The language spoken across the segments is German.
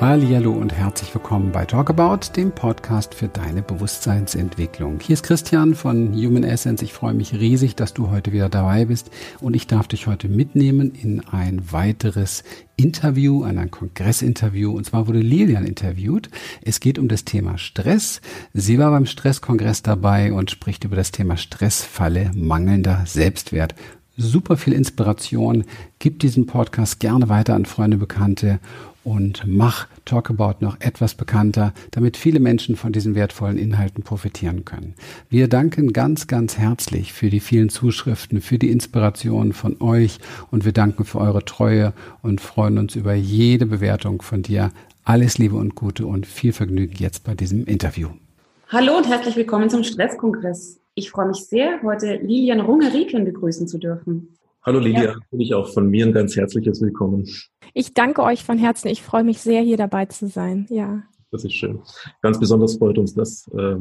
Hallo und herzlich willkommen bei Talkabout, dem Podcast für deine Bewusstseinsentwicklung. Hier ist Christian von Human Essence. Ich freue mich riesig, dass du heute wieder dabei bist und ich darf dich heute mitnehmen in ein weiteres Interview, an ein Kongressinterview. Und zwar wurde Lilian interviewt. Es geht um das Thema Stress. Sie war beim Stresskongress dabei und spricht über das Thema Stressfalle mangelnder Selbstwert super viel Inspiration. Gib diesen Podcast gerne weiter an Freunde, Bekannte und mach Talkabout noch etwas bekannter, damit viele Menschen von diesen wertvollen Inhalten profitieren können. Wir danken ganz, ganz herzlich für die vielen Zuschriften, für die Inspiration von euch und wir danken für eure Treue und freuen uns über jede Bewertung von dir. Alles Liebe und Gute und viel Vergnügen jetzt bei diesem Interview. Hallo und herzlich willkommen zum Stresskongress. Ich freue mich sehr, heute Lilian Rungeriken begrüßen zu dürfen. Hallo Lydia, ja. ich auch von mir ein ganz herzliches Willkommen. Ich danke euch von Herzen. Ich freue mich sehr, hier dabei zu sein. Ja. Das ist schön. Ganz besonders freut uns, dass äh,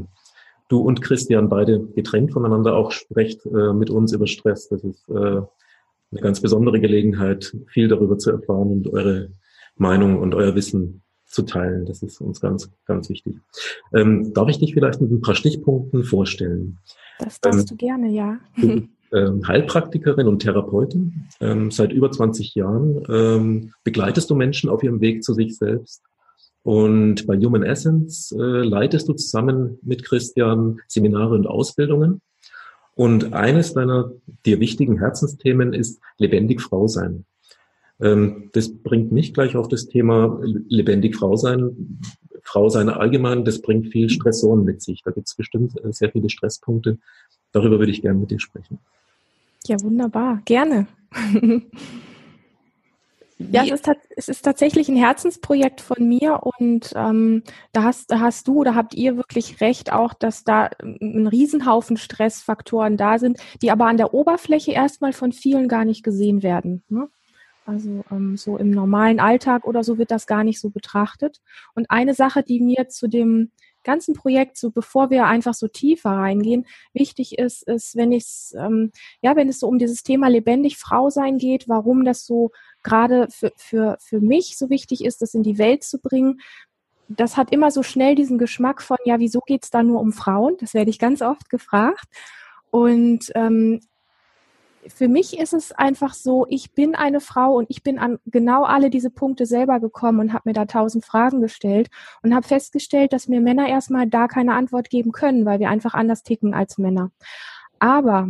du und Christian beide getrennt voneinander auch sprecht äh, mit uns über Stress. Das ist äh, eine ganz besondere Gelegenheit, viel darüber zu erfahren und eure Meinung und euer Wissen zu teilen. Das ist uns ganz, ganz wichtig. Ähm, darf ich dich vielleicht mit ein paar Stichpunkten vorstellen? Das darfst ähm, du gerne, ja. ähm, Heilpraktikerin und Therapeutin. Ähm, seit über 20 Jahren ähm, begleitest du Menschen auf ihrem Weg zu sich selbst. Und bei Human Essence äh, leitest du zusammen mit Christian Seminare und Ausbildungen. Und eines deiner dir wichtigen Herzensthemen ist lebendig Frau sein. Ähm, das bringt mich gleich auf das Thema lebendig Frau sein. Frau sein allgemein, das bringt viel Stressoren mit sich. Da gibt es bestimmt äh, sehr viele Stresspunkte. Darüber würde ich gerne mit dir sprechen. Ja, wunderbar. Gerne. Ja, es ist, es ist, tatsächlich ein Herzensprojekt von mir und ähm, da, hast, hast du oder habt ihr wirklich recht auch, dass da ein Riesenhaufen Stressfaktoren da sind, die aber an der Oberfläche erstmal von vielen gar nicht gesehen werden. Ne? Also ähm, so im normalen Alltag oder so wird das gar nicht so betrachtet. Und eine Sache, die mir zu dem ganzen Projekt, so bevor wir einfach so tiefer reingehen, wichtig ist, ist, wenn es, ähm, ja, wenn es so um dieses Thema lebendig Frau sein geht, warum das so gerade für, für, für mich so wichtig ist, das in die Welt zu bringen. Das hat immer so schnell diesen Geschmack von, ja, wieso geht's da nur um Frauen? Das werde ich ganz oft gefragt. Und ähm, für mich ist es einfach so, ich bin eine Frau und ich bin an genau alle diese Punkte selber gekommen und habe mir da tausend Fragen gestellt und habe festgestellt, dass mir Männer erstmal da keine Antwort geben können, weil wir einfach anders ticken als Männer. Aber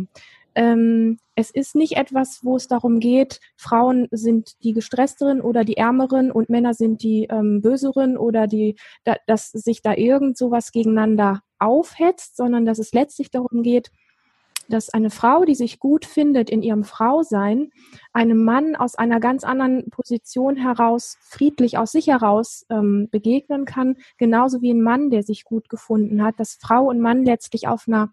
ähm, es ist nicht etwas, wo es darum geht, Frauen sind die gestressteren oder die ärmeren und Männer sind die ähm, böseren oder die, da, dass sich da irgend sowas gegeneinander aufhetzt, sondern dass es letztlich darum geht, dass eine Frau, die sich gut findet in ihrem Frausein, einem Mann aus einer ganz anderen Position heraus, friedlich aus sich heraus ähm, begegnen kann, genauso wie ein Mann, der sich gut gefunden hat, dass Frau und Mann letztlich auf einer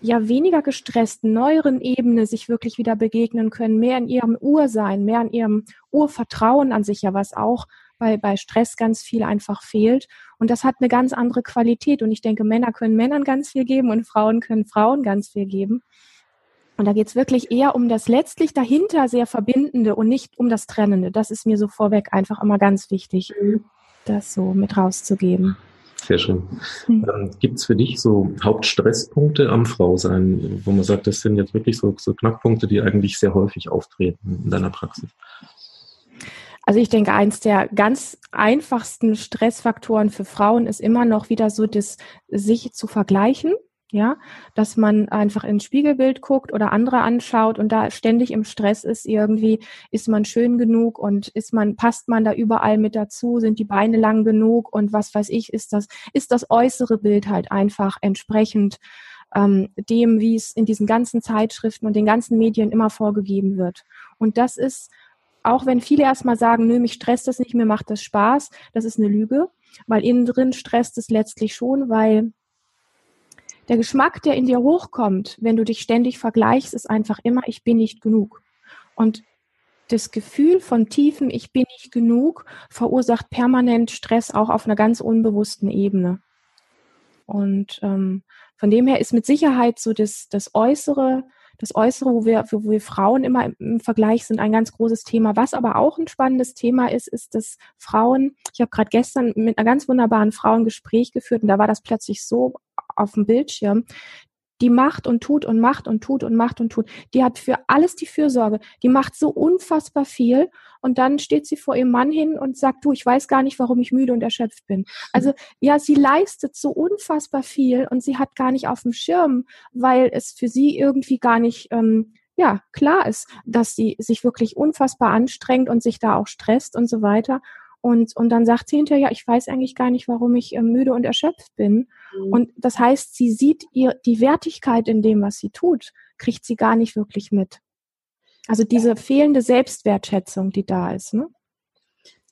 ja weniger gestressten, neueren Ebene sich wirklich wieder begegnen können, mehr in ihrem Ursein, mehr in ihrem Urvertrauen an sich ja, was auch bei, bei Stress ganz viel einfach fehlt. Und das hat eine ganz andere Qualität. Und ich denke, Männer können Männern ganz viel geben und Frauen können Frauen ganz viel geben. Und da geht es wirklich eher um das letztlich dahinter sehr Verbindende und nicht um das Trennende. Das ist mir so vorweg einfach immer ganz wichtig, das so mit rauszugeben. Sehr schön. Mhm. Ähm, Gibt es für dich so Hauptstresspunkte am Frausein, wo man sagt, das sind jetzt wirklich so, so Knackpunkte, die eigentlich sehr häufig auftreten in deiner Praxis? Also ich denke, eins der ganz einfachsten Stressfaktoren für Frauen ist immer noch wieder so das sich zu vergleichen. Ja, dass man einfach ins Spiegelbild guckt oder andere anschaut und da ständig im Stress ist irgendwie, ist man schön genug und ist man, passt man da überall mit dazu, sind die Beine lang genug und was weiß ich, ist das, ist das äußere Bild halt einfach entsprechend ähm, dem, wie es in diesen ganzen Zeitschriften und den ganzen Medien immer vorgegeben wird. Und das ist auch wenn viele erstmal sagen, nö, mich stresst das nicht, mir macht das Spaß, das ist eine Lüge, weil innen drin stresst es letztlich schon, weil der Geschmack, der in dir hochkommt, wenn du dich ständig vergleichst, ist einfach immer, ich bin nicht genug. Und das Gefühl von tiefem Ich bin nicht genug verursacht permanent Stress auch auf einer ganz unbewussten Ebene. Und ähm, von dem her ist mit Sicherheit so das, das Äußere das Äußere, wo wir, wo wir Frauen immer im, Vergleich sind, ein ganz großes Thema. Was aber auch ein spannendes Thema ist, ist, dass Frauen, ich habe gerade gestern mit einer ganz wunderbaren Frau ein Gespräch geführt und da war das plötzlich so auf dem Bildschirm, die macht und tut und macht und tut und macht und tut. Die hat für alles die Fürsorge. Die macht so unfassbar viel und dann steht sie vor ihrem Mann hin und sagt, du, ich weiß gar nicht, warum ich müde und erschöpft bin. Also ja, sie leistet so unfassbar viel und sie hat gar nicht auf dem Schirm, weil es für sie irgendwie gar nicht ähm, ja klar ist, dass sie sich wirklich unfassbar anstrengt und sich da auch stresst und so weiter. Und, und dann sagt sie hinterher, ja, ich weiß eigentlich gar nicht, warum ich äh, müde und erschöpft bin. Mhm. Und das heißt, sie sieht ihr die Wertigkeit in dem, was sie tut, kriegt sie gar nicht wirklich mit. Also diese fehlende Selbstwertschätzung, die da ist. Ne?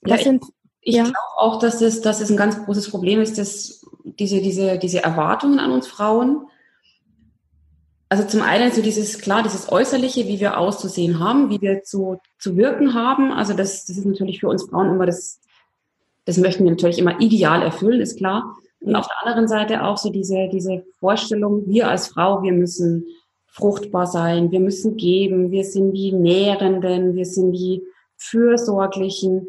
Das ja, sind, ich, ich ja. glaube auch, dass es, dass es ein ganz großes Problem ist, dass diese, diese, diese Erwartungen an uns Frauen, also zum einen so dieses, klar, dieses Äußerliche, wie wir auszusehen haben, wie wir zu, zu wirken haben. Also das, das ist natürlich für uns Frauen immer das, das möchten wir natürlich immer ideal erfüllen, ist klar. Und auf der anderen Seite auch so diese, diese Vorstellung, wir als Frau, wir müssen fruchtbar sein, wir müssen geben, wir sind die Nährenden, wir sind die Fürsorglichen,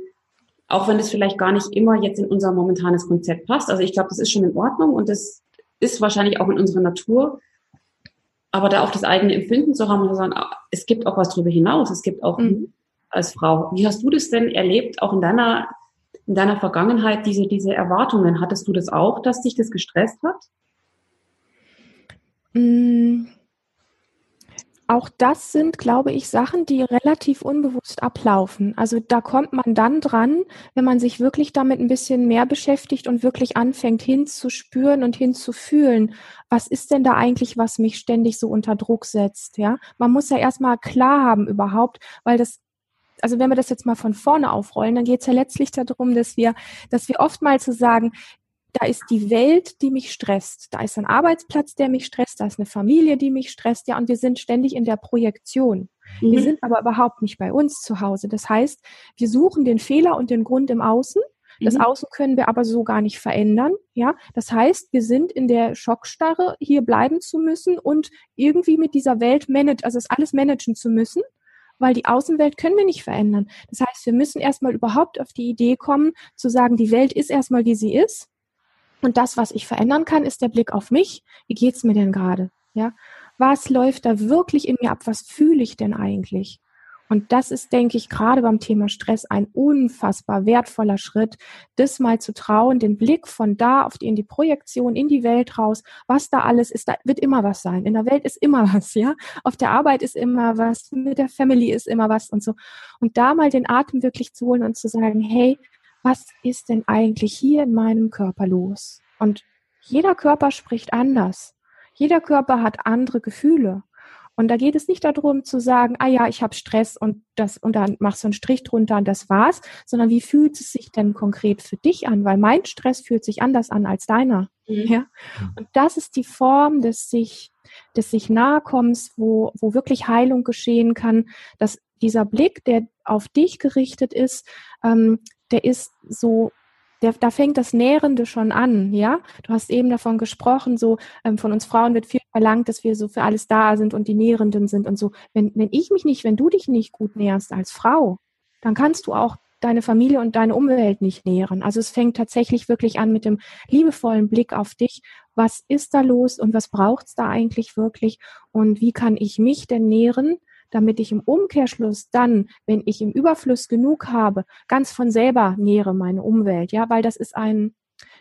auch wenn das vielleicht gar nicht immer jetzt in unser momentanes Konzept passt. Also ich glaube, das ist schon in Ordnung und das ist wahrscheinlich auch in unserer Natur. Aber da auch das eigene Empfinden zu haben und zu sagen, ah, es gibt auch was darüber hinaus, es gibt auch mhm. als Frau. Wie hast du das denn erlebt, auch in deiner, in deiner Vergangenheit, diese, diese Erwartungen? Hattest du das auch, dass dich das gestresst hat? Mhm. Auch das sind, glaube ich, Sachen, die relativ unbewusst ablaufen. Also da kommt man dann dran, wenn man sich wirklich damit ein bisschen mehr beschäftigt und wirklich anfängt hinzuspüren und hinzufühlen. Was ist denn da eigentlich, was mich ständig so unter Druck setzt? Ja, man muss ja erstmal klar haben überhaupt, weil das also wenn wir das jetzt mal von vorne aufrollen, dann geht es ja letztlich darum, dass wir, dass wir oftmals so sagen, da ist die Welt, die mich stresst. Da ist ein Arbeitsplatz, der mich stresst. Da ist eine Familie, die mich stresst. Ja, und wir sind ständig in der Projektion. Mhm. Wir sind aber überhaupt nicht bei uns zu Hause. Das heißt, wir suchen den Fehler und den Grund im Außen. Das mhm. Außen können wir aber so gar nicht verändern. Ja, das heißt, wir sind in der Schockstarre, hier bleiben zu müssen und irgendwie mit dieser Welt manage, also es alles managen zu müssen weil die Außenwelt können wir nicht verändern. Das heißt, wir müssen erstmal überhaupt auf die Idee kommen, zu sagen, die Welt ist erstmal, wie sie ist. Und das, was ich verändern kann, ist der Blick auf mich. Wie geht's mir denn gerade? Ja, was läuft da wirklich in mir ab? Was fühle ich denn eigentlich? Und das ist, denke ich, gerade beim Thema Stress ein unfassbar wertvoller Schritt, das mal zu trauen, den Blick von da auf die, in die Projektion, in die Welt raus, was da alles ist, da wird immer was sein. In der Welt ist immer was, ja. Auf der Arbeit ist immer was, mit der Family ist immer was und so. Und da mal den Atem wirklich zu holen und zu sagen, hey, was ist denn eigentlich hier in meinem Körper los? Und jeder Körper spricht anders. Jeder Körper hat andere Gefühle. Und da geht es nicht darum zu sagen, ah ja, ich habe Stress und das und dann machst du einen Strich drunter und das war's, sondern wie fühlt es sich denn konkret für dich an? Weil mein Stress fühlt sich anders an als deiner. Mhm. Ja? Und das ist die Form des sich, des sich Nahekommens, wo, wo wirklich Heilung geschehen kann, dass dieser Blick, der auf dich gerichtet ist, ähm, der ist so der, da fängt das Nährende schon an, ja. Du hast eben davon gesprochen, so ähm, von uns Frauen wird viel verlangt, dass wir so für alles da sind und die Nährenden sind und so. Wenn, wenn ich mich nicht, wenn du dich nicht gut nährst als Frau, dann kannst du auch deine Familie und deine Umwelt nicht nähren. Also es fängt tatsächlich wirklich an mit dem liebevollen Blick auf dich. Was ist da los und was braucht's da eigentlich wirklich? Und wie kann ich mich denn nähren? Damit ich im Umkehrschluss dann, wenn ich im Überfluss genug habe, ganz von selber nähere meine Umwelt, ja, weil das ist ein,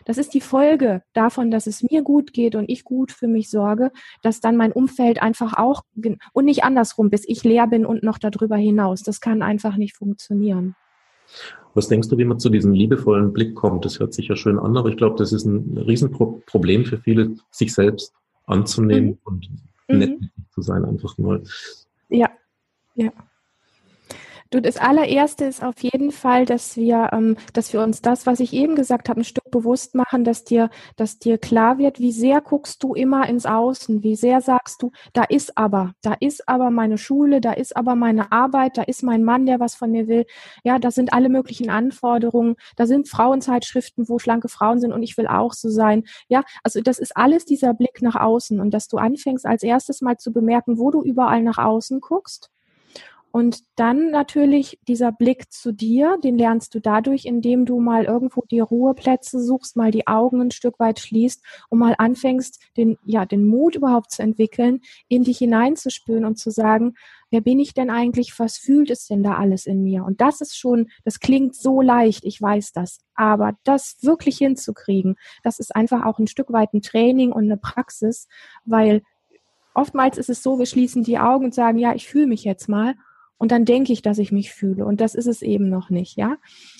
das ist die Folge davon, dass es mir gut geht und ich gut für mich sorge, dass dann mein Umfeld einfach auch und nicht andersrum, bis ich leer bin und noch darüber hinaus. Das kann einfach nicht funktionieren. Was denkst du, wie man zu diesem liebevollen Blick kommt? Das hört sich ja schön an, aber ich glaube, das ist ein Riesenproblem für viele, sich selbst anzunehmen mhm. und nett mhm. zu sein, einfach mal. Ja, ja. Du, das allererste ist auf jeden Fall, dass wir, ähm, dass wir uns das, was ich eben gesagt habe, ein Stück bewusst machen, dass dir, dass dir klar wird, wie sehr guckst du immer ins Außen, wie sehr sagst du, da ist aber, da ist aber meine Schule, da ist aber meine Arbeit, da ist mein Mann, der was von mir will. Ja, da sind alle möglichen Anforderungen, da sind Frauenzeitschriften, wo schlanke Frauen sind und ich will auch so sein. Ja, also das ist alles dieser Blick nach außen und dass du anfängst als erstes mal zu bemerken, wo du überall nach außen guckst und dann natürlich dieser Blick zu dir, den lernst du dadurch, indem du mal irgendwo die Ruheplätze suchst, mal die Augen ein Stück weit schließt und mal anfängst, den, ja, den Mut überhaupt zu entwickeln, in dich hineinzuspüren und zu sagen, wer bin ich denn eigentlich? Was fühlt es denn da alles in mir? Und das ist schon, das klingt so leicht, ich weiß das. Aber das wirklich hinzukriegen, das ist einfach auch ein Stück weit ein Training und eine Praxis, weil oftmals ist es so, wir schließen die Augen und sagen, ja, ich fühle mich jetzt mal und dann denke ich, dass ich mich fühle. Und das ist es eben noch nicht, ja.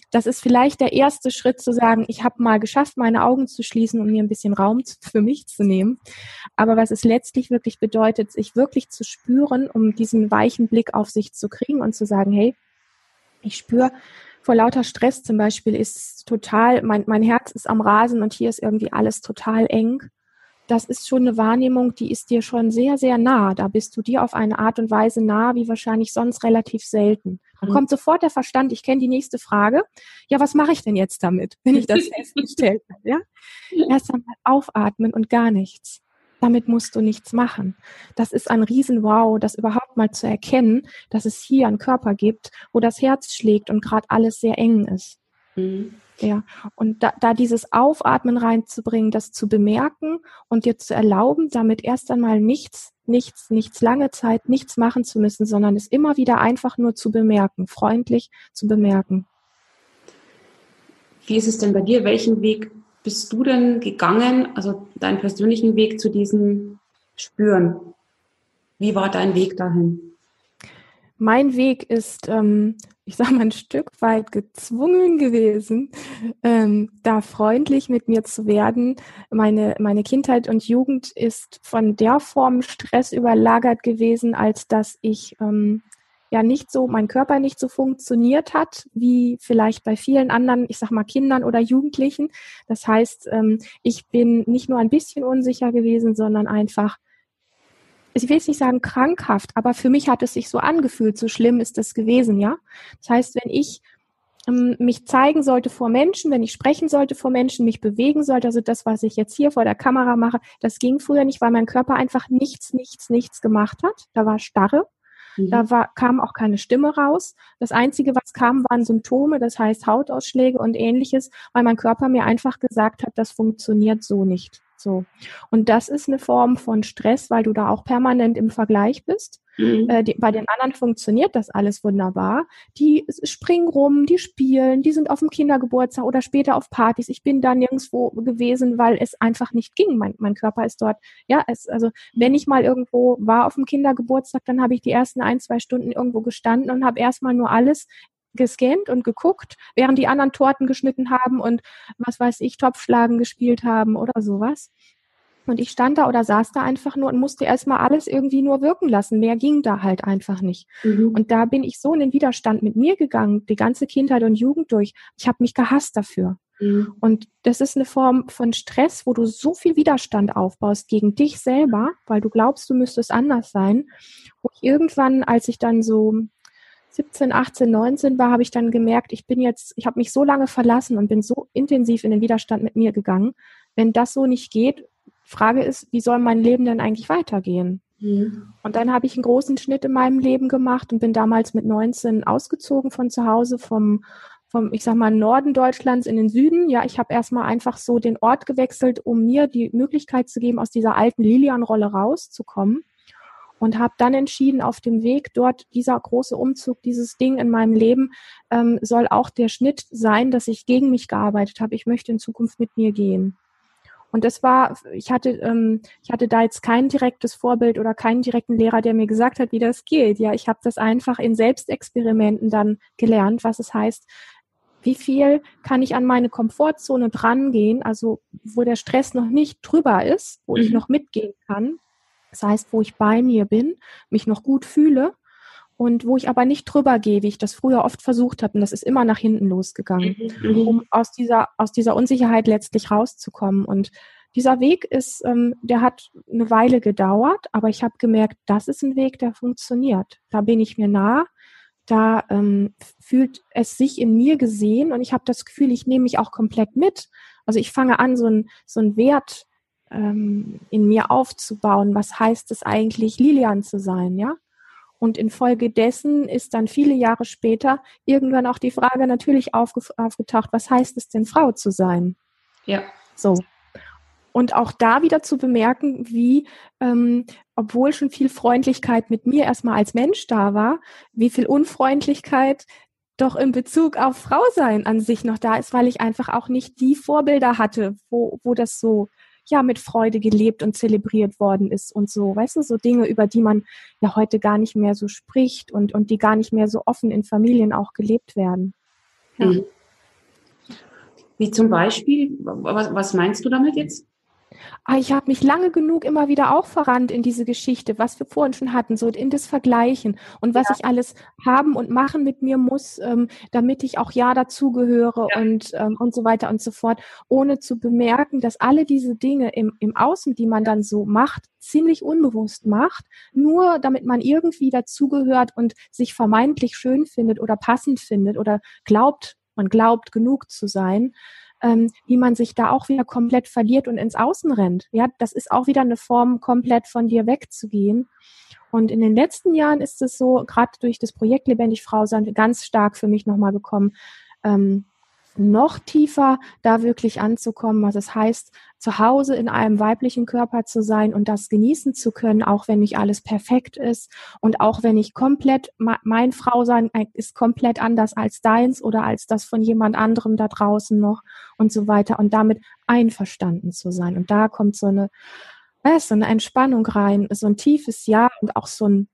Das ist vielleicht der erste Schritt zu sagen, ich habe mal geschafft, meine Augen zu schließen und mir ein bisschen Raum für mich zu nehmen. Aber was es letztlich wirklich bedeutet, sich wirklich zu spüren, um diesen weichen Blick auf sich zu kriegen und zu sagen, hey, ich spüre, vor lauter Stress zum Beispiel ist total, mein, mein Herz ist am Rasen und hier ist irgendwie alles total eng das ist schon eine Wahrnehmung, die ist dir schon sehr, sehr nah. Da bist du dir auf eine Art und Weise nah, wie wahrscheinlich sonst relativ selten. Dann mhm. kommt sofort der Verstand, ich kenne die nächste Frage. Ja, was mache ich denn jetzt damit, wenn ich das festgestellt habe? Ja? Erst einmal aufatmen und gar nichts. Damit musst du nichts machen. Das ist ein Riesen-Wow, das überhaupt mal zu erkennen, dass es hier einen Körper gibt, wo das Herz schlägt und gerade alles sehr eng ist. Mhm. Ja, und da, da dieses Aufatmen reinzubringen, das zu bemerken und dir zu erlauben, damit erst einmal nichts, nichts, nichts lange Zeit, nichts machen zu müssen, sondern es immer wieder einfach nur zu bemerken, freundlich zu bemerken. Wie ist es denn bei dir? Welchen Weg bist du denn gegangen, also deinen persönlichen Weg zu diesem Spüren? Wie war dein Weg dahin? Mein Weg ist ähm, ich sage mal, ein Stück weit gezwungen gewesen, ähm, da freundlich mit mir zu werden. Meine, meine Kindheit und Jugend ist von der Form Stress überlagert gewesen, als dass ich ähm, ja nicht so, mein Körper nicht so funktioniert hat, wie vielleicht bei vielen anderen, ich sag mal, Kindern oder Jugendlichen. Das heißt, ähm, ich bin nicht nur ein bisschen unsicher gewesen, sondern einfach ich will jetzt nicht sagen krankhaft, aber für mich hat es sich so angefühlt, so schlimm ist es gewesen, ja. Das heißt, wenn ich ähm, mich zeigen sollte vor Menschen, wenn ich sprechen sollte vor Menschen, mich bewegen sollte, also das, was ich jetzt hier vor der Kamera mache, das ging früher nicht, weil mein Körper einfach nichts, nichts, nichts gemacht hat. Da war Starre. Mhm. Da war, kam auch keine Stimme raus. Das Einzige, was kam, waren Symptome, das heißt Hautausschläge und ähnliches, weil mein Körper mir einfach gesagt hat, das funktioniert so nicht. So. Und das ist eine Form von Stress, weil du da auch permanent im Vergleich bist. Mhm. Äh, die, bei den anderen funktioniert das alles wunderbar. Die springen rum, die spielen, die sind auf dem Kindergeburtstag oder später auf Partys. Ich bin da nirgendwo gewesen, weil es einfach nicht ging. Mein, mein Körper ist dort, ja, es, also wenn ich mal irgendwo war auf dem Kindergeburtstag, dann habe ich die ersten ein, zwei Stunden irgendwo gestanden und habe erstmal nur alles gescannt und geguckt, während die anderen Torten geschnitten haben und was weiß ich, Topfschlagen gespielt haben oder sowas. Und ich stand da oder saß da einfach nur und musste erstmal alles irgendwie nur wirken lassen. Mehr ging da halt einfach nicht. Mhm. Und da bin ich so in den Widerstand mit mir gegangen, die ganze Kindheit und Jugend durch. Ich habe mich gehasst dafür. Mhm. Und das ist eine Form von Stress, wo du so viel Widerstand aufbaust gegen dich selber, weil du glaubst, du müsstest anders sein. Wo ich irgendwann, als ich dann so 17, 18, 19 war, habe ich dann gemerkt, ich bin jetzt, ich habe mich so lange verlassen und bin so intensiv in den Widerstand mit mir gegangen. Wenn das so nicht geht, Frage ist, wie soll mein Leben denn eigentlich weitergehen? Mhm. Und dann habe ich einen großen Schnitt in meinem Leben gemacht und bin damals mit 19 ausgezogen von zu Hause, vom, vom, ich sag mal, Norden Deutschlands in den Süden. Ja, ich habe erstmal einfach so den Ort gewechselt, um mir die Möglichkeit zu geben, aus dieser alten Lilian-Rolle rauszukommen und habe dann entschieden, auf dem Weg dort, dieser große Umzug, dieses Ding in meinem Leben ähm, soll auch der Schnitt sein, dass ich gegen mich gearbeitet habe. Ich möchte in Zukunft mit mir gehen. Und das war, ich hatte, ähm, ich hatte da jetzt kein direktes Vorbild oder keinen direkten Lehrer, der mir gesagt hat, wie das geht. Ja, ich habe das einfach in Selbstexperimenten dann gelernt, was es heißt, wie viel kann ich an meine Komfortzone drangehen, also wo der Stress noch nicht drüber ist, wo mhm. ich noch mitgehen kann, das heißt, wo ich bei mir bin, mich noch gut fühle und wo ich aber nicht drüber gehe, wie ich das früher oft versucht habe. Und das ist immer nach hinten losgegangen, mhm. um aus dieser, aus dieser Unsicherheit letztlich rauszukommen. Und dieser Weg ist, ähm, der hat eine Weile gedauert, aber ich habe gemerkt, das ist ein Weg, der funktioniert. Da bin ich mir nah, da ähm, fühlt es sich in mir gesehen und ich habe das Gefühl, ich nehme mich auch komplett mit. Also ich fange an, so ein, so ein Wert ähm, in mir aufzubauen. Was heißt es eigentlich, Lilian zu sein, ja? Und infolgedessen ist dann viele Jahre später irgendwann auch die Frage natürlich aufgetaucht, was heißt es denn, Frau zu sein? Ja. So. Und auch da wieder zu bemerken, wie, ähm, obwohl schon viel Freundlichkeit mit mir erstmal als Mensch da war, wie viel Unfreundlichkeit doch in Bezug auf Frau sein an sich noch da ist, weil ich einfach auch nicht die Vorbilder hatte, wo, wo das so ja mit Freude gelebt und zelebriert worden ist und so, weißt du, so Dinge, über die man ja heute gar nicht mehr so spricht und, und die gar nicht mehr so offen in Familien auch gelebt werden. Ja. Mhm. Wie zum Beispiel, was, was meinst du damit jetzt? Ah, ich habe mich lange genug immer wieder auch verrannt in diese Geschichte, was wir vorhin schon hatten, so in das Vergleichen und was ja. ich alles haben und machen mit mir muss, ähm, damit ich auch ja dazugehöre ja. und, ähm, und so weiter und so fort, ohne zu bemerken, dass alle diese Dinge im, im Außen, die man dann so macht, ziemlich unbewusst macht, nur damit man irgendwie dazugehört und sich vermeintlich schön findet oder passend findet oder glaubt, man glaubt genug zu sein ähm, wie man sich da auch wieder komplett verliert und ins Außen rennt. Ja, das ist auch wieder eine Form, komplett von dir wegzugehen. Und in den letzten Jahren ist es so, gerade durch das Projekt Lebendig Frau sein, ganz stark für mich nochmal gekommen, ähm, noch tiefer da wirklich anzukommen, was es heißt, zu Hause in einem weiblichen Körper zu sein und das genießen zu können, auch wenn nicht alles perfekt ist und auch wenn ich komplett, mein Frau sein ist komplett anders als deins oder als das von jemand anderem da draußen noch und so weiter und damit einverstanden zu sein. Und da kommt so eine, äh, so eine Entspannung rein, so ein tiefes Ja und auch so ein,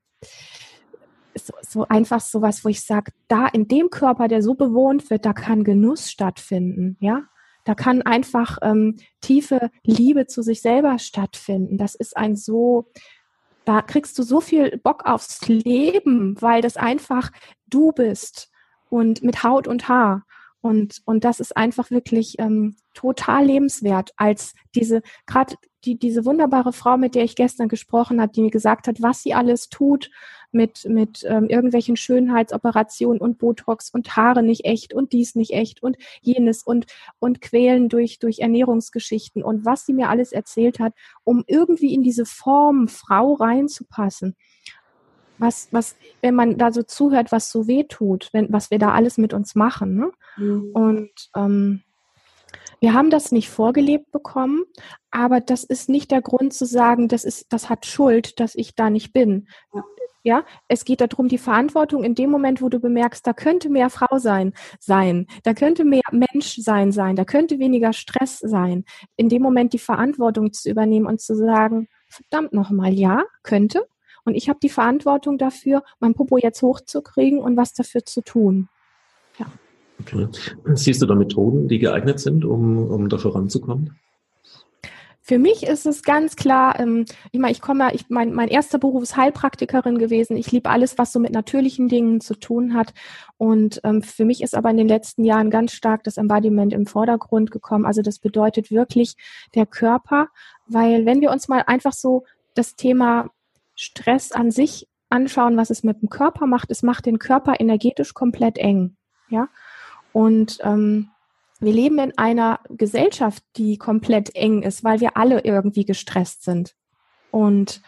so, so einfach sowas, wo ich sage, da in dem Körper, der so bewohnt wird, da kann Genuss stattfinden, ja. Da kann einfach ähm, tiefe Liebe zu sich selber stattfinden. Das ist ein so, da kriegst du so viel Bock aufs Leben, weil das einfach du bist und mit Haut und Haar. Und, und das ist einfach wirklich ähm, total lebenswert, als diese, gerade die, diese wunderbare Frau, mit der ich gestern gesprochen habe, die mir gesagt hat, was sie alles tut, mit, mit ähm, irgendwelchen Schönheitsoperationen und Botox und Haare nicht echt und dies nicht echt und jenes und, und quälen durch, durch Ernährungsgeschichten und was sie mir alles erzählt hat, um irgendwie in diese Form Frau reinzupassen. Was, was, wenn man da so zuhört, was so weh tut, wenn, was wir da alles mit uns machen. Ne? Mhm. Und ähm, wir haben das nicht vorgelebt bekommen, aber das ist nicht der Grund zu sagen, das ist, das hat Schuld, dass ich da nicht bin. Ja. Ja, es geht darum, die Verantwortung in dem Moment, wo du bemerkst, da könnte mehr Frau sein, sein, da könnte mehr Mensch sein, sein, da könnte weniger Stress sein. In dem Moment die Verantwortung zu übernehmen und zu sagen, verdammt nochmal, ja, könnte. Und ich habe die Verantwortung dafür, mein Popo jetzt hochzukriegen und was dafür zu tun. Okay. Siehst du da Methoden, die geeignet sind, um, um da voranzukommen? Für mich ist es ganz klar, ähm, ich meine, ich komme, ich, mein, mein erster Beruf ist Heilpraktikerin gewesen. Ich liebe alles, was so mit natürlichen Dingen zu tun hat. Und ähm, für mich ist aber in den letzten Jahren ganz stark das Embodiment im Vordergrund gekommen. Also das bedeutet wirklich der Körper, weil wenn wir uns mal einfach so das Thema Stress an sich anschauen, was es mit dem Körper macht, es macht den Körper energetisch komplett eng. Ja. Und ähm, wir leben in einer Gesellschaft, die komplett eng ist, weil wir alle irgendwie gestresst sind. Und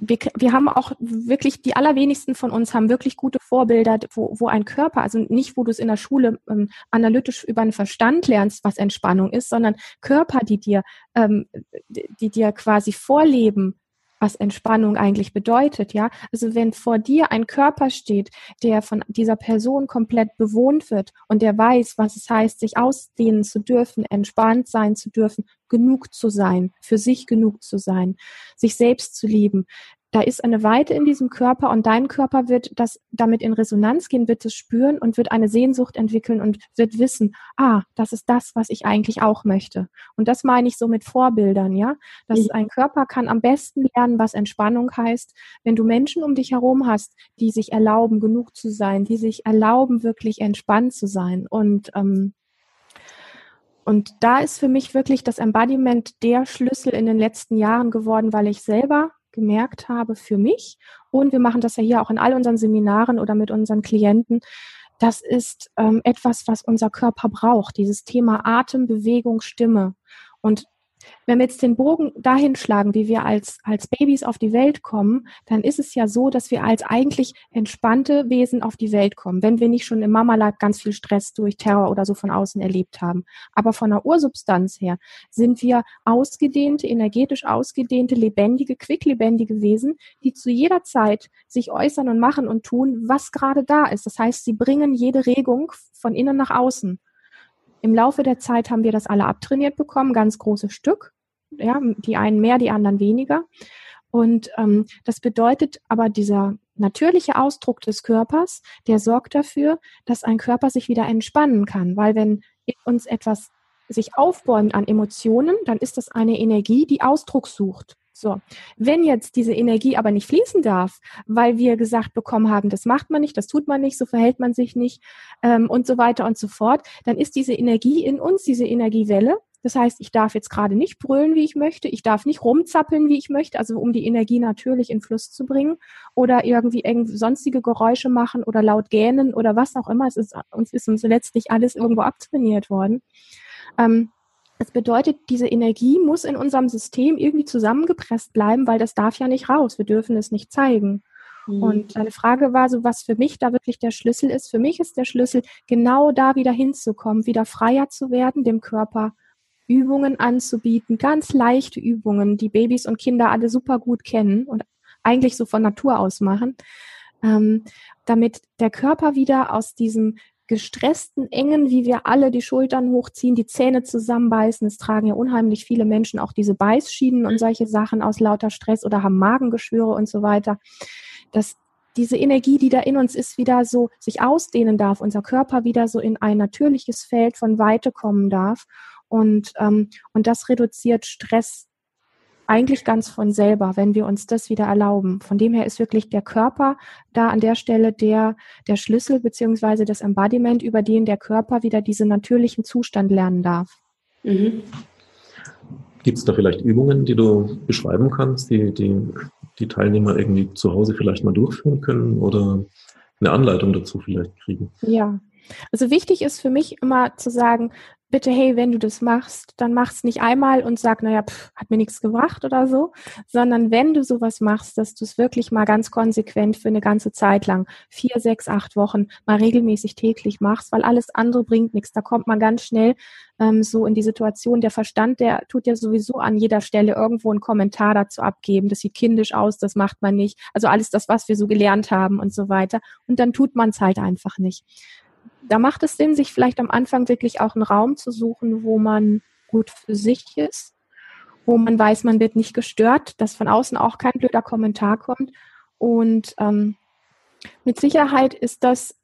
wir, wir haben auch wirklich, die allerwenigsten von uns haben wirklich gute Vorbilder, wo, wo ein Körper, also nicht, wo du es in der Schule ähm, analytisch über den Verstand lernst, was Entspannung ist, sondern Körper, die dir, ähm, die dir quasi vorleben, was Entspannung eigentlich bedeutet, ja. Also wenn vor dir ein Körper steht, der von dieser Person komplett bewohnt wird und der weiß, was es heißt, sich ausdehnen zu dürfen, entspannt sein zu dürfen, genug zu sein, für sich genug zu sein, sich selbst zu lieben, da ist eine Weite in diesem Körper und dein Körper wird das damit in Resonanz gehen, wird es spüren und wird eine Sehnsucht entwickeln und wird wissen, ah, das ist das, was ich eigentlich auch möchte. Und das meine ich so mit Vorbildern, ja. Dass mhm. ein Körper kann am besten lernen, was Entspannung heißt, wenn du Menschen um dich herum hast, die sich erlauben, genug zu sein, die sich erlauben, wirklich entspannt zu sein. Und ähm, und da ist für mich wirklich das Embodiment der Schlüssel in den letzten Jahren geworden, weil ich selber gemerkt habe für mich. Und wir machen das ja hier auch in all unseren Seminaren oder mit unseren Klienten. Das ist ähm, etwas, was unser Körper braucht, dieses Thema Atem, Bewegung, Stimme. Und wenn wir jetzt den Bogen dahin schlagen, wie wir als, als Babys auf die Welt kommen, dann ist es ja so, dass wir als eigentlich entspannte Wesen auf die Welt kommen, wenn wir nicht schon im Mamaleib ganz viel Stress durch Terror oder so von außen erlebt haben. Aber von der Ursubstanz her sind wir ausgedehnte, energetisch ausgedehnte, lebendige, quicklebendige Wesen, die zu jeder Zeit sich äußern und machen und tun, was gerade da ist. Das heißt, sie bringen jede Regung von innen nach außen. Im Laufe der Zeit haben wir das alle abtrainiert bekommen, ganz großes Stück. Ja, die einen mehr, die anderen weniger. Und ähm, das bedeutet aber dieser natürliche Ausdruck des Körpers, der sorgt dafür, dass ein Körper sich wieder entspannen kann. Weil wenn uns etwas sich aufbäumt an Emotionen, dann ist das eine Energie, die Ausdruck sucht. So, wenn jetzt diese Energie aber nicht fließen darf, weil wir gesagt bekommen haben, das macht man nicht, das tut man nicht, so verhält man sich nicht ähm, und so weiter und so fort, dann ist diese Energie in uns, diese Energiewelle. Das heißt, ich darf jetzt gerade nicht brüllen, wie ich möchte, ich darf nicht rumzappeln, wie ich möchte, also um die Energie natürlich in Fluss zu bringen oder irgendwie sonstige Geräusche machen oder laut gähnen oder was auch immer. Es ist uns ist uns letztlich alles irgendwo abtrainiert worden. Ähm, das bedeutet, diese Energie muss in unserem System irgendwie zusammengepresst bleiben, weil das darf ja nicht raus. Wir dürfen es nicht zeigen. Mhm. Und eine Frage war so, was für mich da wirklich der Schlüssel ist. Für mich ist der Schlüssel, genau da wieder hinzukommen, wieder freier zu werden, dem Körper Übungen anzubieten, ganz leichte Übungen, die Babys und Kinder alle super gut kennen und eigentlich so von Natur aus machen, ähm, damit der Körper wieder aus diesem gestressten, engen, wie wir alle die Schultern hochziehen, die Zähne zusammenbeißen. Es tragen ja unheimlich viele Menschen auch diese Beißschienen und solche Sachen aus lauter Stress oder haben Magengeschwüre und so weiter. Dass diese Energie, die da in uns ist, wieder so sich ausdehnen darf, unser Körper wieder so in ein natürliches Feld von Weite kommen darf. Und, ähm, und das reduziert Stress eigentlich ganz von selber, wenn wir uns das wieder erlauben. Von dem her ist wirklich der Körper da an der Stelle der, der Schlüssel beziehungsweise das Embodiment, über den der Körper wieder diesen natürlichen Zustand lernen darf. Mhm. Gibt es da vielleicht Übungen, die du beschreiben kannst, die, die die Teilnehmer irgendwie zu Hause vielleicht mal durchführen können oder eine Anleitung dazu vielleicht kriegen? Ja, also wichtig ist für mich immer zu sagen, bitte, hey, wenn du das machst, dann mach's nicht einmal und sag, naja, pff, hat mir nichts gebracht oder so, sondern wenn du sowas machst, dass du es wirklich mal ganz konsequent für eine ganze Zeit lang, vier, sechs, acht Wochen, mal regelmäßig täglich machst, weil alles andere bringt nichts. Da kommt man ganz schnell ähm, so in die Situation, der Verstand, der tut ja sowieso an jeder Stelle irgendwo einen Kommentar dazu abgeben, das sieht kindisch aus, das macht man nicht. Also alles das, was wir so gelernt haben und so weiter. Und dann tut man es halt einfach nicht da macht es Sinn, sich vielleicht am Anfang wirklich auch einen Raum zu suchen, wo man gut für sich ist, wo man weiß, man wird nicht gestört, dass von außen auch kein blöder Kommentar kommt. Und ähm, mit Sicherheit ist das,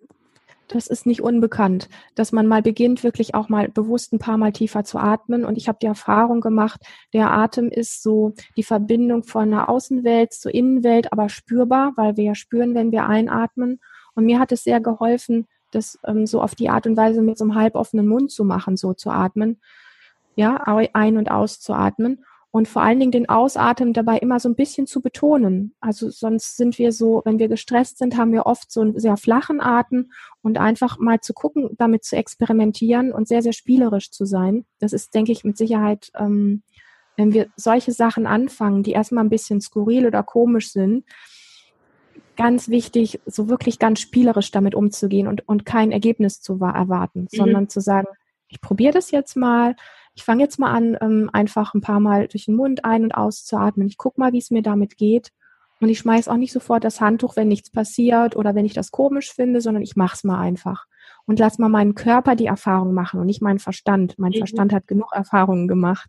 das ist nicht unbekannt, dass man mal beginnt, wirklich auch mal bewusst ein paar Mal tiefer zu atmen. Und ich habe die Erfahrung gemacht, der Atem ist so die Verbindung von der Außenwelt zur Innenwelt, aber spürbar, weil wir ja spüren, wenn wir einatmen. Und mir hat es sehr geholfen, das ähm, so auf die Art und Weise mit so einem halboffenen Mund zu machen, so zu atmen. Ja, ein- und auszuatmen. Und vor allen Dingen den Ausatmen dabei immer so ein bisschen zu betonen. Also sonst sind wir so, wenn wir gestresst sind, haben wir oft so einen sehr flachen Atem und einfach mal zu gucken, damit zu experimentieren und sehr, sehr spielerisch zu sein. Das ist, denke ich, mit Sicherheit, ähm, wenn wir solche Sachen anfangen, die erstmal ein bisschen skurril oder komisch sind, ganz wichtig, so wirklich ganz spielerisch damit umzugehen und, und kein Ergebnis zu erwarten, mhm. sondern zu sagen, ich probiere das jetzt mal, ich fange jetzt mal an, ähm, einfach ein paar Mal durch den Mund ein- und auszuatmen. Ich gucke mal, wie es mir damit geht. Und ich schmeiß auch nicht sofort das Handtuch, wenn nichts passiert oder wenn ich das komisch finde, sondern ich mache es mal einfach. Und lass mal meinen Körper die Erfahrung machen und nicht meinen Verstand. Mein mhm. Verstand hat genug Erfahrungen gemacht.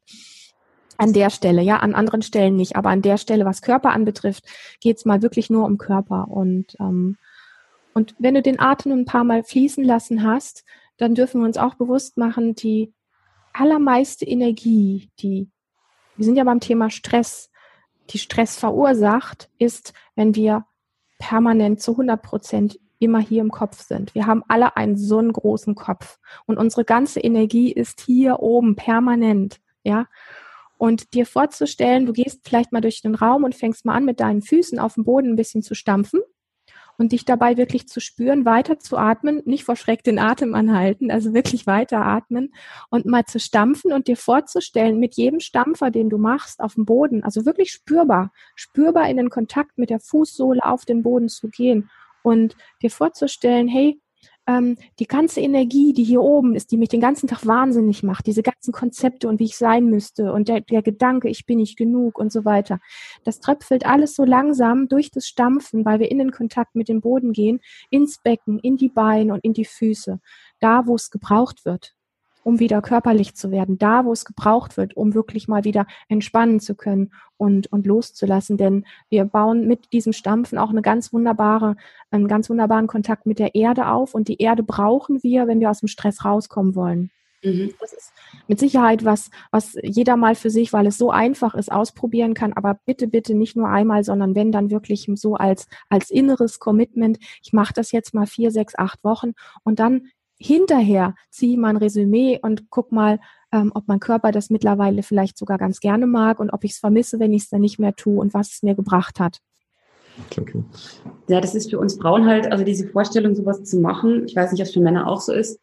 An der Stelle, ja, an anderen Stellen nicht, aber an der Stelle, was Körper anbetrifft, geht's mal wirklich nur um Körper. Und, ähm, und wenn du den Atem ein paar Mal fließen lassen hast, dann dürfen wir uns auch bewusst machen, die allermeiste Energie, die, wir sind ja beim Thema Stress, die Stress verursacht, ist, wenn wir permanent zu 100 Prozent immer hier im Kopf sind. Wir haben alle einen so einen großen Kopf und unsere ganze Energie ist hier oben permanent, ja. Und dir vorzustellen, du gehst vielleicht mal durch den Raum und fängst mal an, mit deinen Füßen auf dem Boden ein bisschen zu stampfen und dich dabei wirklich zu spüren, weiter zu atmen, nicht vor Schreck den Atem anhalten, also wirklich weiter atmen und mal zu stampfen und dir vorzustellen, mit jedem Stampfer, den du machst auf dem Boden, also wirklich spürbar, spürbar in den Kontakt mit der Fußsohle auf den Boden zu gehen und dir vorzustellen, hey, ähm, die ganze Energie, die hier oben ist, die mich den ganzen Tag wahnsinnig macht, diese ganzen Konzepte und wie ich sein müsste und der, der Gedanke, ich bin nicht genug und so weiter, das tröpfelt alles so langsam durch das Stampfen, weil wir in den Kontakt mit dem Boden gehen, ins Becken, in die Beine und in die Füße, da wo es gebraucht wird um wieder körperlich zu werden, da wo es gebraucht wird, um wirklich mal wieder entspannen zu können und, und loszulassen. Denn wir bauen mit diesem Stampfen auch eine ganz wunderbare, einen ganz wunderbaren Kontakt mit der Erde auf. Und die Erde brauchen wir, wenn wir aus dem Stress rauskommen wollen. Mhm. Das ist mit Sicherheit was, was jeder mal für sich, weil es so einfach ist, ausprobieren kann. Aber bitte, bitte nicht nur einmal, sondern wenn dann wirklich so als, als inneres Commitment. Ich mache das jetzt mal vier, sechs, acht Wochen und dann hinterher ziehe ich mal ein Resümee und guck mal, ähm, ob mein Körper das mittlerweile vielleicht sogar ganz gerne mag und ob ich es vermisse, wenn ich es dann nicht mehr tue und was es mir gebracht hat. Okay. Ja, das ist für uns Frauen halt, also diese Vorstellung, sowas zu machen, ich weiß nicht, ob es für Männer auch so ist,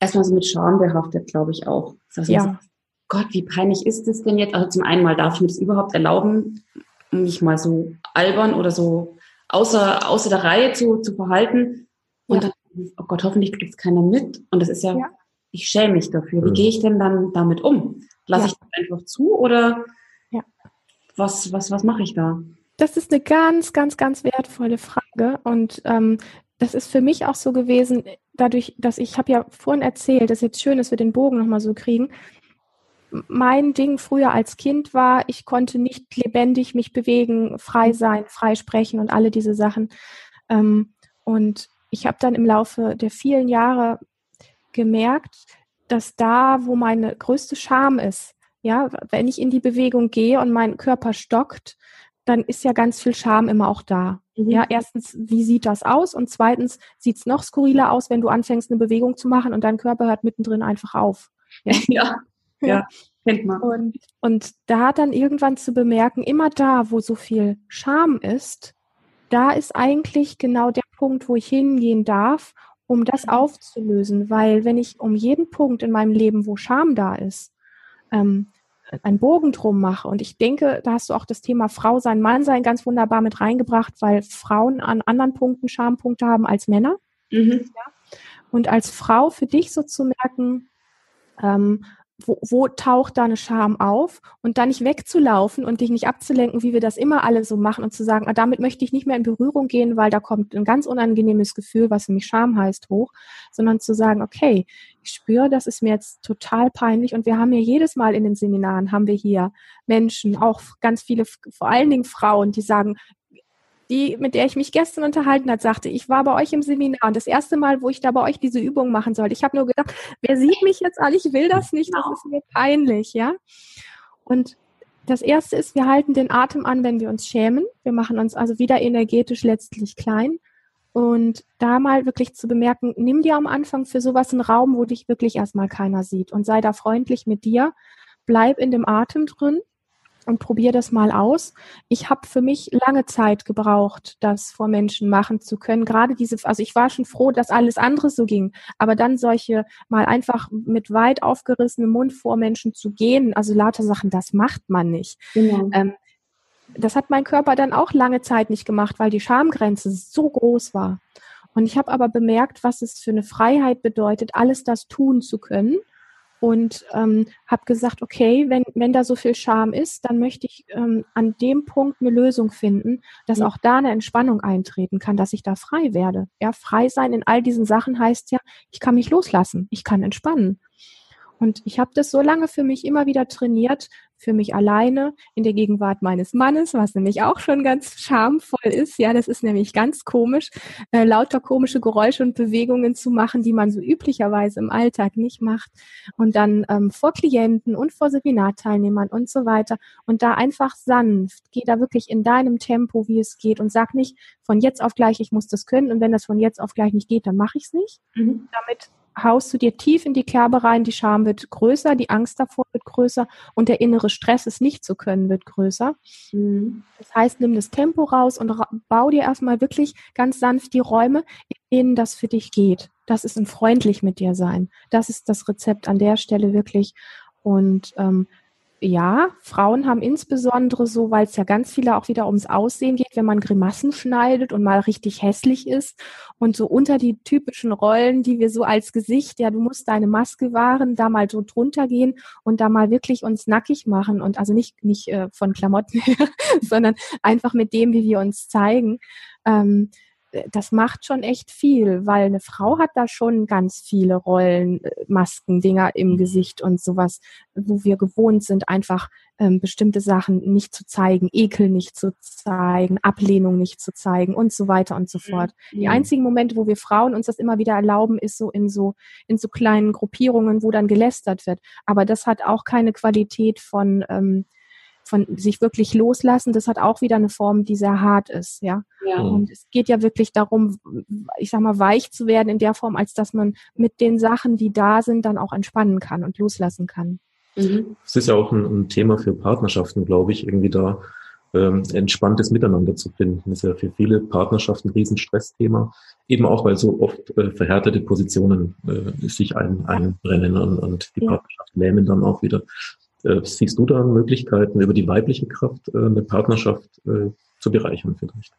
erstmal so mit Scham behaftet, glaube ich auch. Also ja. So, Gott, wie peinlich ist das denn jetzt? Also zum einen mal darf ich mir das überhaupt erlauben, mich mal so albern oder so außer, außer der Reihe zu, zu verhalten. Und ja. dann oh Gott, hoffentlich kriegt es keiner mit. Und das ist ja, ja. ich schäme mich dafür. Wie gehe ich denn dann damit um? Lasse ja. ich das einfach zu oder ja. was, was, was mache ich da? Das ist eine ganz, ganz, ganz wertvolle Frage. Und ähm, das ist für mich auch so gewesen, dadurch, dass ich habe ja vorhin erzählt, dass jetzt schön ist, wir den Bogen nochmal so kriegen. Mein Ding früher als Kind war, ich konnte nicht lebendig mich bewegen, frei sein, frei sprechen und alle diese Sachen. Ähm, und ich habe dann im Laufe der vielen Jahre gemerkt, dass da, wo meine größte Scham ist, ja, wenn ich in die Bewegung gehe und mein Körper stockt, dann ist ja ganz viel Scham immer auch da. Mhm. Ja, erstens, wie sieht das aus? Und zweitens, sieht es noch skurriler aus, wenn du anfängst, eine Bewegung zu machen und dein Körper hört mittendrin einfach auf. Ja, ja, ja kennt man. Und, und da dann irgendwann zu bemerken, immer da, wo so viel Scham ist, da ist eigentlich genau der Punkt, wo ich hingehen darf, um das mhm. aufzulösen. Weil wenn ich um jeden Punkt in meinem Leben, wo Scham da ist, ähm, einen Bogen drum mache. Und ich denke, da hast du auch das Thema Frau sein, Mann sein ganz wunderbar mit reingebracht, weil Frauen an anderen Punkten Schampunkte haben als Männer. Mhm. Ja. Und als Frau für dich so zu merken, ähm, wo, wo taucht da eine Scham auf? Und dann nicht wegzulaufen und dich nicht abzulenken, wie wir das immer alle so machen und zu sagen, ah, damit möchte ich nicht mehr in Berührung gehen, weil da kommt ein ganz unangenehmes Gefühl, was mich Scham heißt, hoch, sondern zu sagen, okay, ich spüre, das ist mir jetzt total peinlich und wir haben hier jedes Mal in den Seminaren haben wir hier Menschen, auch ganz viele, vor allen Dingen Frauen, die sagen, die, mit der ich mich gestern unterhalten hat, sagte, ich war bei euch im Seminar und das erste Mal, wo ich da bei euch diese Übung machen sollte, ich habe nur gedacht, wer sieht mich jetzt an? Ich will das nicht, das ist mir peinlich, ja. Und das erste ist, wir halten den Atem an, wenn wir uns schämen. Wir machen uns also wieder energetisch letztlich klein. Und da mal wirklich zu bemerken, nimm dir am Anfang für sowas einen Raum, wo dich wirklich erstmal keiner sieht und sei da freundlich mit dir. Bleib in dem Atem drin und probiere das mal aus. Ich habe für mich lange Zeit gebraucht, das vor Menschen machen zu können. Gerade diese, also ich war schon froh, dass alles andere so ging, aber dann solche mal einfach mit weit aufgerissenem Mund vor Menschen zu gehen, also lauter Sachen, das macht man nicht. Genau. Ähm, das hat mein Körper dann auch lange Zeit nicht gemacht, weil die Schamgrenze so groß war. Und ich habe aber bemerkt, was es für eine Freiheit bedeutet, alles das tun zu können und ähm, habe gesagt, okay, wenn, wenn da so viel Scham ist, dann möchte ich ähm, an dem Punkt eine Lösung finden, dass auch da eine Entspannung eintreten kann, dass ich da frei werde. Ja, frei sein in all diesen Sachen heißt ja, ich kann mich loslassen, ich kann entspannen. Und ich habe das so lange für mich immer wieder trainiert, für mich alleine in der Gegenwart meines Mannes, was nämlich auch schon ganz schamvoll ist. Ja, das ist nämlich ganz komisch, äh, lauter komische Geräusche und Bewegungen zu machen, die man so üblicherweise im Alltag nicht macht. Und dann ähm, vor Klienten und vor Seminarteilnehmern und so weiter. Und da einfach sanft, geh da wirklich in deinem Tempo, wie es geht und sag nicht von jetzt auf gleich, ich muss das können. Und wenn das von jetzt auf gleich nicht geht, dann mache ich es nicht. Mhm. Damit haust du dir tief in die Kerbe rein, die Scham wird größer, die Angst davor wird größer und der innere Stress, es nicht zu können, wird größer. Mhm. Das heißt, nimm das Tempo raus und ra bau dir erstmal wirklich ganz sanft die Räume, in denen das für dich geht. Das ist ein freundlich mit dir sein. Das ist das Rezept an der Stelle wirklich. Und ähm, ja, Frauen haben insbesondere so, weil es ja ganz viele auch wieder ums Aussehen geht, wenn man Grimassen schneidet und mal richtig hässlich ist und so unter die typischen Rollen, die wir so als Gesicht, ja, du musst deine Maske wahren, da mal so drunter gehen und da mal wirklich uns nackig machen und also nicht nicht äh, von Klamotten her, sondern einfach mit dem, wie wir uns zeigen. Ähm, das macht schon echt viel, weil eine Frau hat da schon ganz viele Rollen, äh, Masken, Dinger im mhm. Gesicht und sowas, wo wir gewohnt sind, einfach ähm, bestimmte Sachen nicht zu zeigen, Ekel nicht zu zeigen, Ablehnung nicht zu zeigen und so weiter und so fort. Mhm. Die einzigen Momente, wo wir Frauen uns das immer wieder erlauben, ist so in so in so kleinen Gruppierungen, wo dann gelästert wird. Aber das hat auch keine Qualität von ähm, von sich wirklich loslassen, das hat auch wieder eine Form, die sehr hart ist, ja. ja. Und es geht ja wirklich darum, ich sag mal, weich zu werden in der Form, als dass man mit den Sachen, die da sind, dann auch entspannen kann und loslassen kann. Mhm. Es ist ja auch ein, ein, Thema für Partnerschaften, glaube ich, irgendwie da ähm, entspanntes Miteinander zu finden. Das ist ja für viele Partnerschaften ein Riesenstressthema. Eben auch, weil so oft äh, verhärtete Positionen äh, sich ein, einbrennen und, und die Partnerschaft lähmen dann auch wieder. Äh, siehst du da Möglichkeiten, über die weibliche Kraft äh, eine Partnerschaft äh, zu bereichern vielleicht?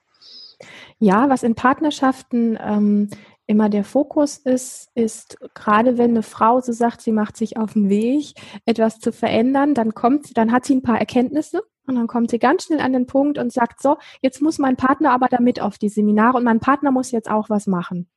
Ja, was in Partnerschaften ähm, immer der Fokus ist, ist gerade wenn eine Frau so sagt, sie macht sich auf den Weg, etwas zu verändern, dann kommt, dann hat sie ein paar Erkenntnisse und dann kommt sie ganz schnell an den Punkt und sagt so, jetzt muss mein Partner aber damit auf die Seminare und mein Partner muss jetzt auch was machen.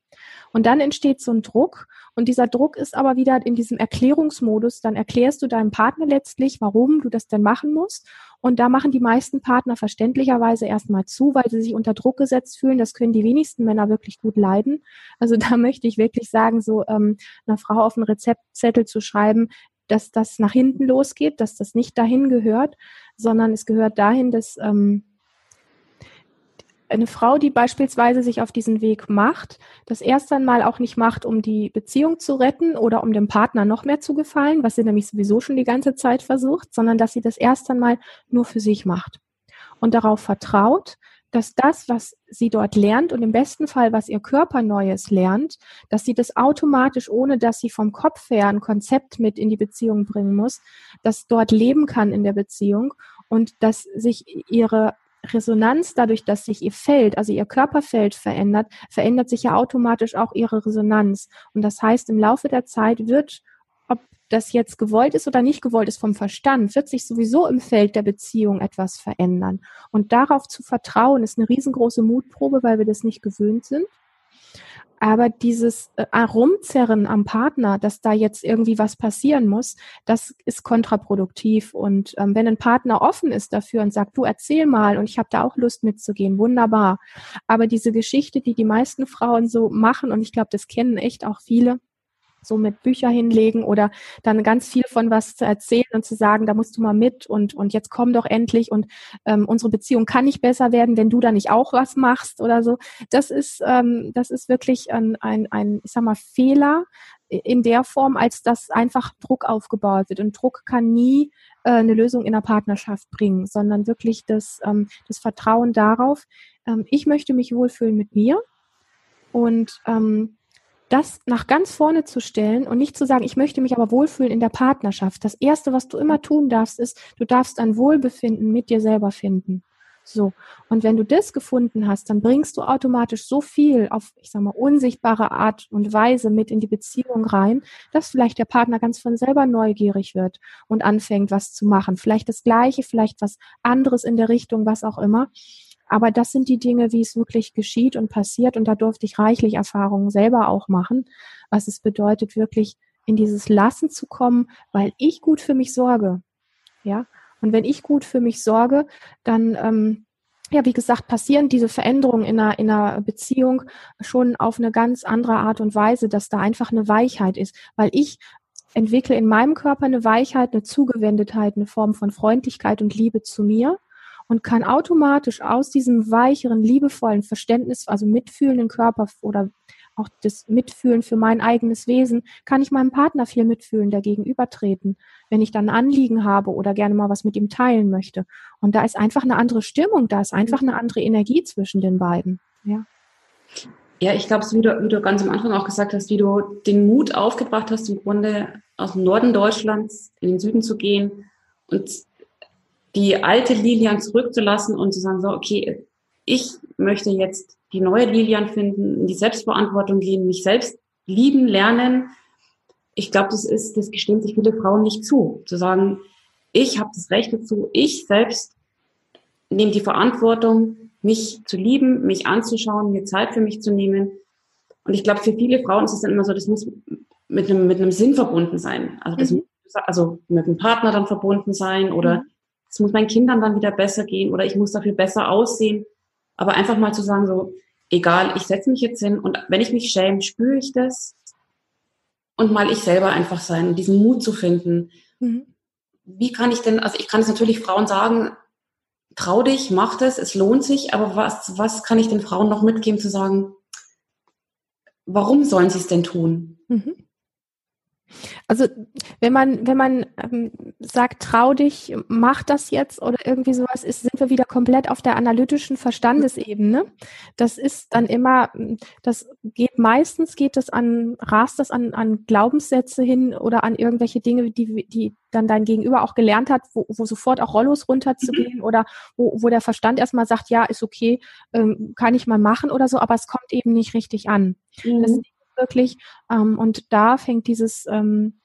Und dann entsteht so ein Druck und dieser Druck ist aber wieder in diesem Erklärungsmodus. Dann erklärst du deinem Partner letztlich, warum du das denn machen musst. Und da machen die meisten Partner verständlicherweise erstmal zu, weil sie sich unter Druck gesetzt fühlen. Das können die wenigsten Männer wirklich gut leiden. Also da möchte ich wirklich sagen, so ähm, einer Frau auf einen Rezeptzettel zu schreiben, dass das nach hinten losgeht, dass das nicht dahin gehört, sondern es gehört dahin, dass ähm, eine Frau, die beispielsweise sich auf diesen Weg macht, das erst einmal auch nicht macht, um die Beziehung zu retten oder um dem Partner noch mehr zu gefallen, was sie nämlich sowieso schon die ganze Zeit versucht, sondern dass sie das erst einmal nur für sich macht und darauf vertraut, dass das, was sie dort lernt und im besten Fall, was ihr Körper Neues lernt, dass sie das automatisch, ohne dass sie vom Kopf her ein Konzept mit in die Beziehung bringen muss, dass dort leben kann in der Beziehung und dass sich ihre Resonanz, dadurch, dass sich ihr Feld, also ihr Körperfeld verändert, verändert sich ja automatisch auch ihre Resonanz. Und das heißt, im Laufe der Zeit wird, das jetzt gewollt ist oder nicht gewollt ist vom Verstand, wird sich sowieso im Feld der Beziehung etwas verändern. Und darauf zu vertrauen, ist eine riesengroße Mutprobe, weil wir das nicht gewöhnt sind. Aber dieses äh, Rumzerren am Partner, dass da jetzt irgendwie was passieren muss, das ist kontraproduktiv. Und ähm, wenn ein Partner offen ist dafür und sagt, du erzähl mal und ich habe da auch Lust mitzugehen, wunderbar. Aber diese Geschichte, die die meisten Frauen so machen, und ich glaube, das kennen echt auch viele, so mit Bücher hinlegen oder dann ganz viel von was zu erzählen und zu sagen, da musst du mal mit und, und jetzt komm doch endlich und ähm, unsere Beziehung kann nicht besser werden, wenn du da nicht auch was machst oder so. Das ist, ähm, das ist wirklich ein, ein, ein, ich sag mal, Fehler in der Form, als dass einfach Druck aufgebaut wird. Und Druck kann nie äh, eine Lösung in der Partnerschaft bringen, sondern wirklich das, ähm, das Vertrauen darauf, ähm, ich möchte mich wohlfühlen mit mir und ähm, das nach ganz vorne zu stellen und nicht zu sagen, ich möchte mich aber wohlfühlen in der Partnerschaft. Das erste, was du immer tun darfst, ist, du darfst ein Wohlbefinden mit dir selber finden. So. Und wenn du das gefunden hast, dann bringst du automatisch so viel auf, ich sag mal, unsichtbare Art und Weise mit in die Beziehung rein, dass vielleicht der Partner ganz von selber neugierig wird und anfängt, was zu machen. Vielleicht das Gleiche, vielleicht was anderes in der Richtung, was auch immer. Aber das sind die Dinge, wie es wirklich geschieht und passiert. Und da durfte ich reichlich Erfahrungen selber auch machen, was es bedeutet, wirklich in dieses Lassen zu kommen, weil ich gut für mich sorge. Ja. Und wenn ich gut für mich sorge, dann, ähm, ja, wie gesagt, passieren diese Veränderungen in einer, in einer Beziehung schon auf eine ganz andere Art und Weise, dass da einfach eine Weichheit ist, weil ich entwickle in meinem Körper eine Weichheit, eine Zugewendetheit, eine Form von Freundlichkeit und Liebe zu mir und kann automatisch aus diesem weicheren, liebevollen Verständnis, also mitfühlenden Körper oder auch das Mitfühlen für mein eigenes Wesen, kann ich meinem Partner viel mitfühlen, dagegen übertreten, wenn ich dann ein Anliegen habe oder gerne mal was mit ihm teilen möchte. Und da ist einfach eine andere Stimmung, da ist einfach eine andere Energie zwischen den beiden. Ja. Ja, ich glaube, wie wie du ganz am Anfang auch gesagt hast, wie du den Mut aufgebracht hast, im Grunde aus dem Norden Deutschlands in den Süden zu gehen und die alte Lilian zurückzulassen und zu sagen, so, okay, ich möchte jetzt die neue Lilian finden, in die Selbstverantwortung gehen, mich selbst lieben, lernen. Ich glaube, das ist, das gestehen sich viele Frauen nicht zu, zu sagen, ich habe das Recht dazu, ich selbst nehme die Verantwortung, mich zu lieben, mich anzuschauen, mir Zeit für mich zu nehmen. Und ich glaube, für viele Frauen ist es dann immer so, das muss mit einem, mit einem Sinn verbunden sein. Also das mhm. muss also mit einem Partner dann verbunden sein oder mhm. Es muss meinen Kindern dann wieder besser gehen oder ich muss dafür besser aussehen. Aber einfach mal zu sagen, so, egal, ich setze mich jetzt hin und wenn ich mich schäme, spüre ich das und mal ich selber einfach sein, diesen Mut zu finden. Mhm. Wie kann ich denn, also ich kann es natürlich Frauen sagen, trau dich, mach das, es lohnt sich, aber was, was kann ich den Frauen noch mitgeben zu sagen, warum sollen sie es denn tun? Mhm. Also wenn man, wenn man ähm, sagt, trau dich, mach das jetzt oder irgendwie sowas ist, sind wir wieder komplett auf der analytischen Verstandesebene. Das ist dann immer, das geht meistens geht das an, rast das an, an Glaubenssätze hin oder an irgendwelche Dinge, die, die dann dein Gegenüber auch gelernt hat, wo, wo sofort auch Rollos runterzugehen mhm. oder wo, wo der Verstand erstmal sagt, ja, ist okay, ähm, kann ich mal machen oder so, aber es kommt eben nicht richtig an. Mhm. Das wirklich. Ähm, und da fängt dieses, ähm,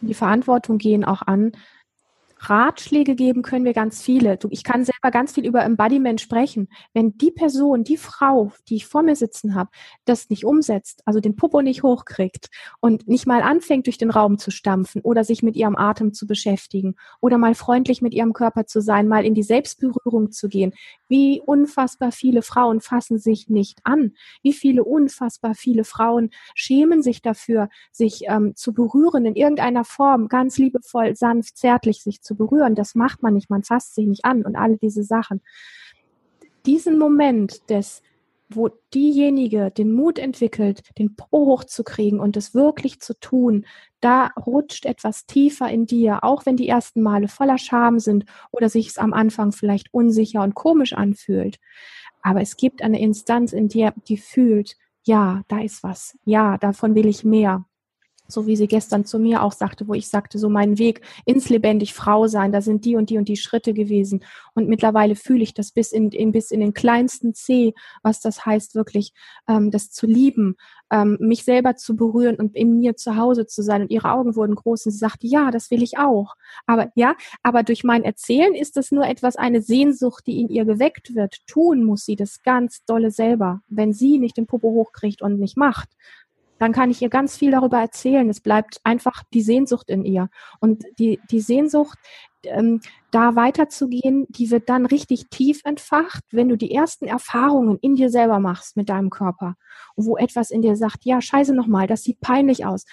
die Verantwortung gehen auch an, Ratschläge geben können wir ganz viele. Ich kann selber ganz viel über Embodiment sprechen. Wenn die Person, die Frau, die ich vor mir sitzen habe, das nicht umsetzt, also den Popo nicht hochkriegt und nicht mal anfängt, durch den Raum zu stampfen oder sich mit ihrem Atem zu beschäftigen oder mal freundlich mit ihrem Körper zu sein, mal in die Selbstberührung zu gehen. Wie unfassbar viele Frauen fassen sich nicht an. Wie viele unfassbar viele Frauen schämen sich dafür, sich ähm, zu berühren in irgendeiner Form, ganz liebevoll, sanft, zärtlich sich zu berühren. Das macht man nicht, man fasst sich nicht an und alle diese Sachen. Diesen Moment des, wo diejenige den Mut entwickelt, den Po hochzukriegen und es wirklich zu tun, da rutscht etwas tiefer in dir, auch wenn die ersten Male voller Scham sind oder sich es am Anfang vielleicht unsicher und komisch anfühlt. Aber es gibt eine Instanz in dir, die fühlt, ja, da ist was, ja, davon will ich mehr so wie sie gestern zu mir auch sagte, wo ich sagte, so mein Weg ins lebendig Frau sein, da sind die und die und die Schritte gewesen. Und mittlerweile fühle ich das bis in, in bis in den kleinsten C, was das heißt, wirklich ähm, das zu lieben, ähm, mich selber zu berühren und in mir zu Hause zu sein. Und ihre Augen wurden groß und sie sagte, ja, das will ich auch. Aber ja, aber durch mein Erzählen ist das nur etwas, eine Sehnsucht, die in ihr geweckt wird. Tun muss sie das ganz dolle selber, wenn sie nicht den Popo hochkriegt und nicht macht dann kann ich ihr ganz viel darüber erzählen. Es bleibt einfach die Sehnsucht in ihr. Und die, die Sehnsucht, ähm, da weiterzugehen, die wird dann richtig tief entfacht, wenn du die ersten Erfahrungen in dir selber machst mit deinem Körper, wo etwas in dir sagt, ja, scheiße nochmal, das sieht peinlich aus.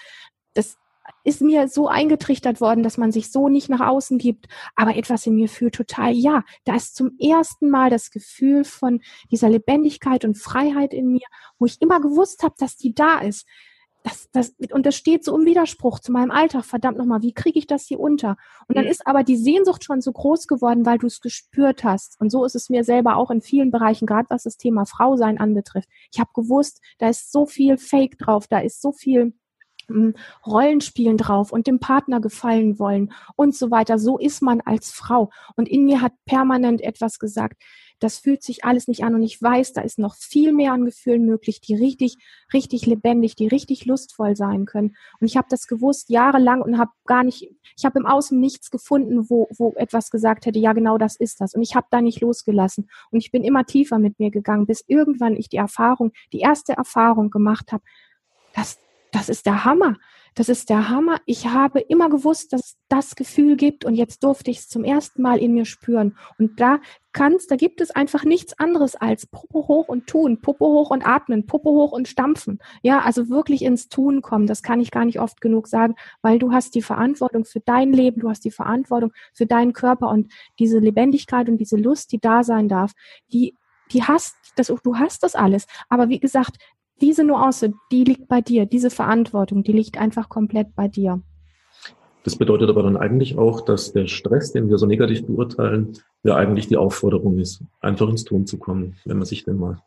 Das ist mir so eingetrichtert worden, dass man sich so nicht nach außen gibt, aber etwas in mir fühlt total, ja, da ist zum ersten Mal das Gefühl von dieser Lebendigkeit und Freiheit in mir, wo ich immer gewusst habe, dass die da ist. Das, das, und das steht so im Widerspruch zu meinem Alltag. Verdammt nochmal, wie kriege ich das hier unter? Und dann ist aber die Sehnsucht schon so groß geworden, weil du es gespürt hast. Und so ist es mir selber auch in vielen Bereichen, gerade was das Thema Frausein anbetrifft. Ich habe gewusst, da ist so viel Fake drauf, da ist so viel Rollenspielen drauf und dem Partner gefallen wollen und so weiter. So ist man als Frau. Und in mir hat permanent etwas gesagt, das fühlt sich alles nicht an und ich weiß, da ist noch viel mehr an Gefühlen möglich, die richtig, richtig lebendig, die richtig lustvoll sein können. Und ich habe das gewusst jahrelang und habe gar nicht, ich habe im Außen nichts gefunden, wo, wo etwas gesagt hätte, ja genau das ist das. Und ich habe da nicht losgelassen. Und ich bin immer tiefer mit mir gegangen, bis irgendwann ich die Erfahrung, die erste Erfahrung gemacht habe, dass das ist der Hammer. Das ist der Hammer. Ich habe immer gewusst, dass es das Gefühl gibt und jetzt durfte ich es zum ersten Mal in mir spüren. Und da kannst, da gibt es einfach nichts anderes als Popo hoch und tun, Popo hoch und atmen, Popo hoch und stampfen. Ja, also wirklich ins Tun kommen. Das kann ich gar nicht oft genug sagen, weil du hast die Verantwortung für dein Leben, du hast die Verantwortung für deinen Körper und diese Lebendigkeit und diese Lust, die da sein darf, die die hast, das, du hast das alles. Aber wie gesagt, diese Nuance, die liegt bei dir, diese Verantwortung, die liegt einfach komplett bei dir. Das bedeutet aber dann eigentlich auch, dass der Stress, den wir so negativ beurteilen, ja eigentlich die Aufforderung ist, einfach ins Tun zu kommen, wenn man sich denn mal.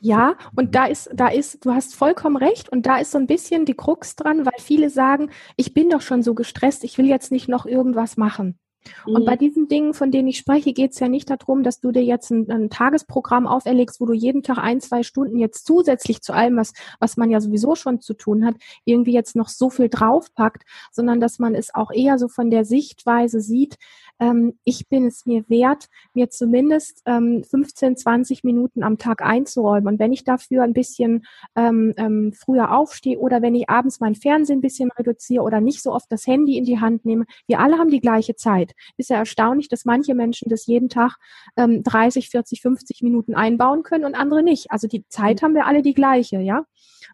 Ja, und da ist, da ist, du hast vollkommen recht, und da ist so ein bisschen die Krux dran, weil viele sagen, ich bin doch schon so gestresst, ich will jetzt nicht noch irgendwas machen. Und bei mhm. diesen Dingen, von denen ich spreche, geht es ja nicht darum, dass du dir jetzt ein, ein, Tagesprogramm auferlegst, wo du jeden Tag ein, zwei Stunden jetzt zusätzlich zu allem, was, was man ja sowieso schon zu tun hat, irgendwie jetzt noch so viel draufpackt, sondern dass man es auch eher so von der Sichtweise sieht, ähm, ich bin es mir wert, mir zumindest ähm, 15, 20 Minuten am Tag einzuräumen. Und wenn ich dafür ein bisschen ähm, ähm, früher aufstehe oder wenn ich abends mein Fernsehen ein bisschen reduziere oder nicht so oft das Handy in die Hand nehme, wir alle haben die gleiche Zeit. Ist ja erstaunlich, dass manche Menschen das jeden Tag ähm, 30, 40, 50 Minuten einbauen können und andere nicht. Also die Zeit mhm. haben wir alle die gleiche, ja.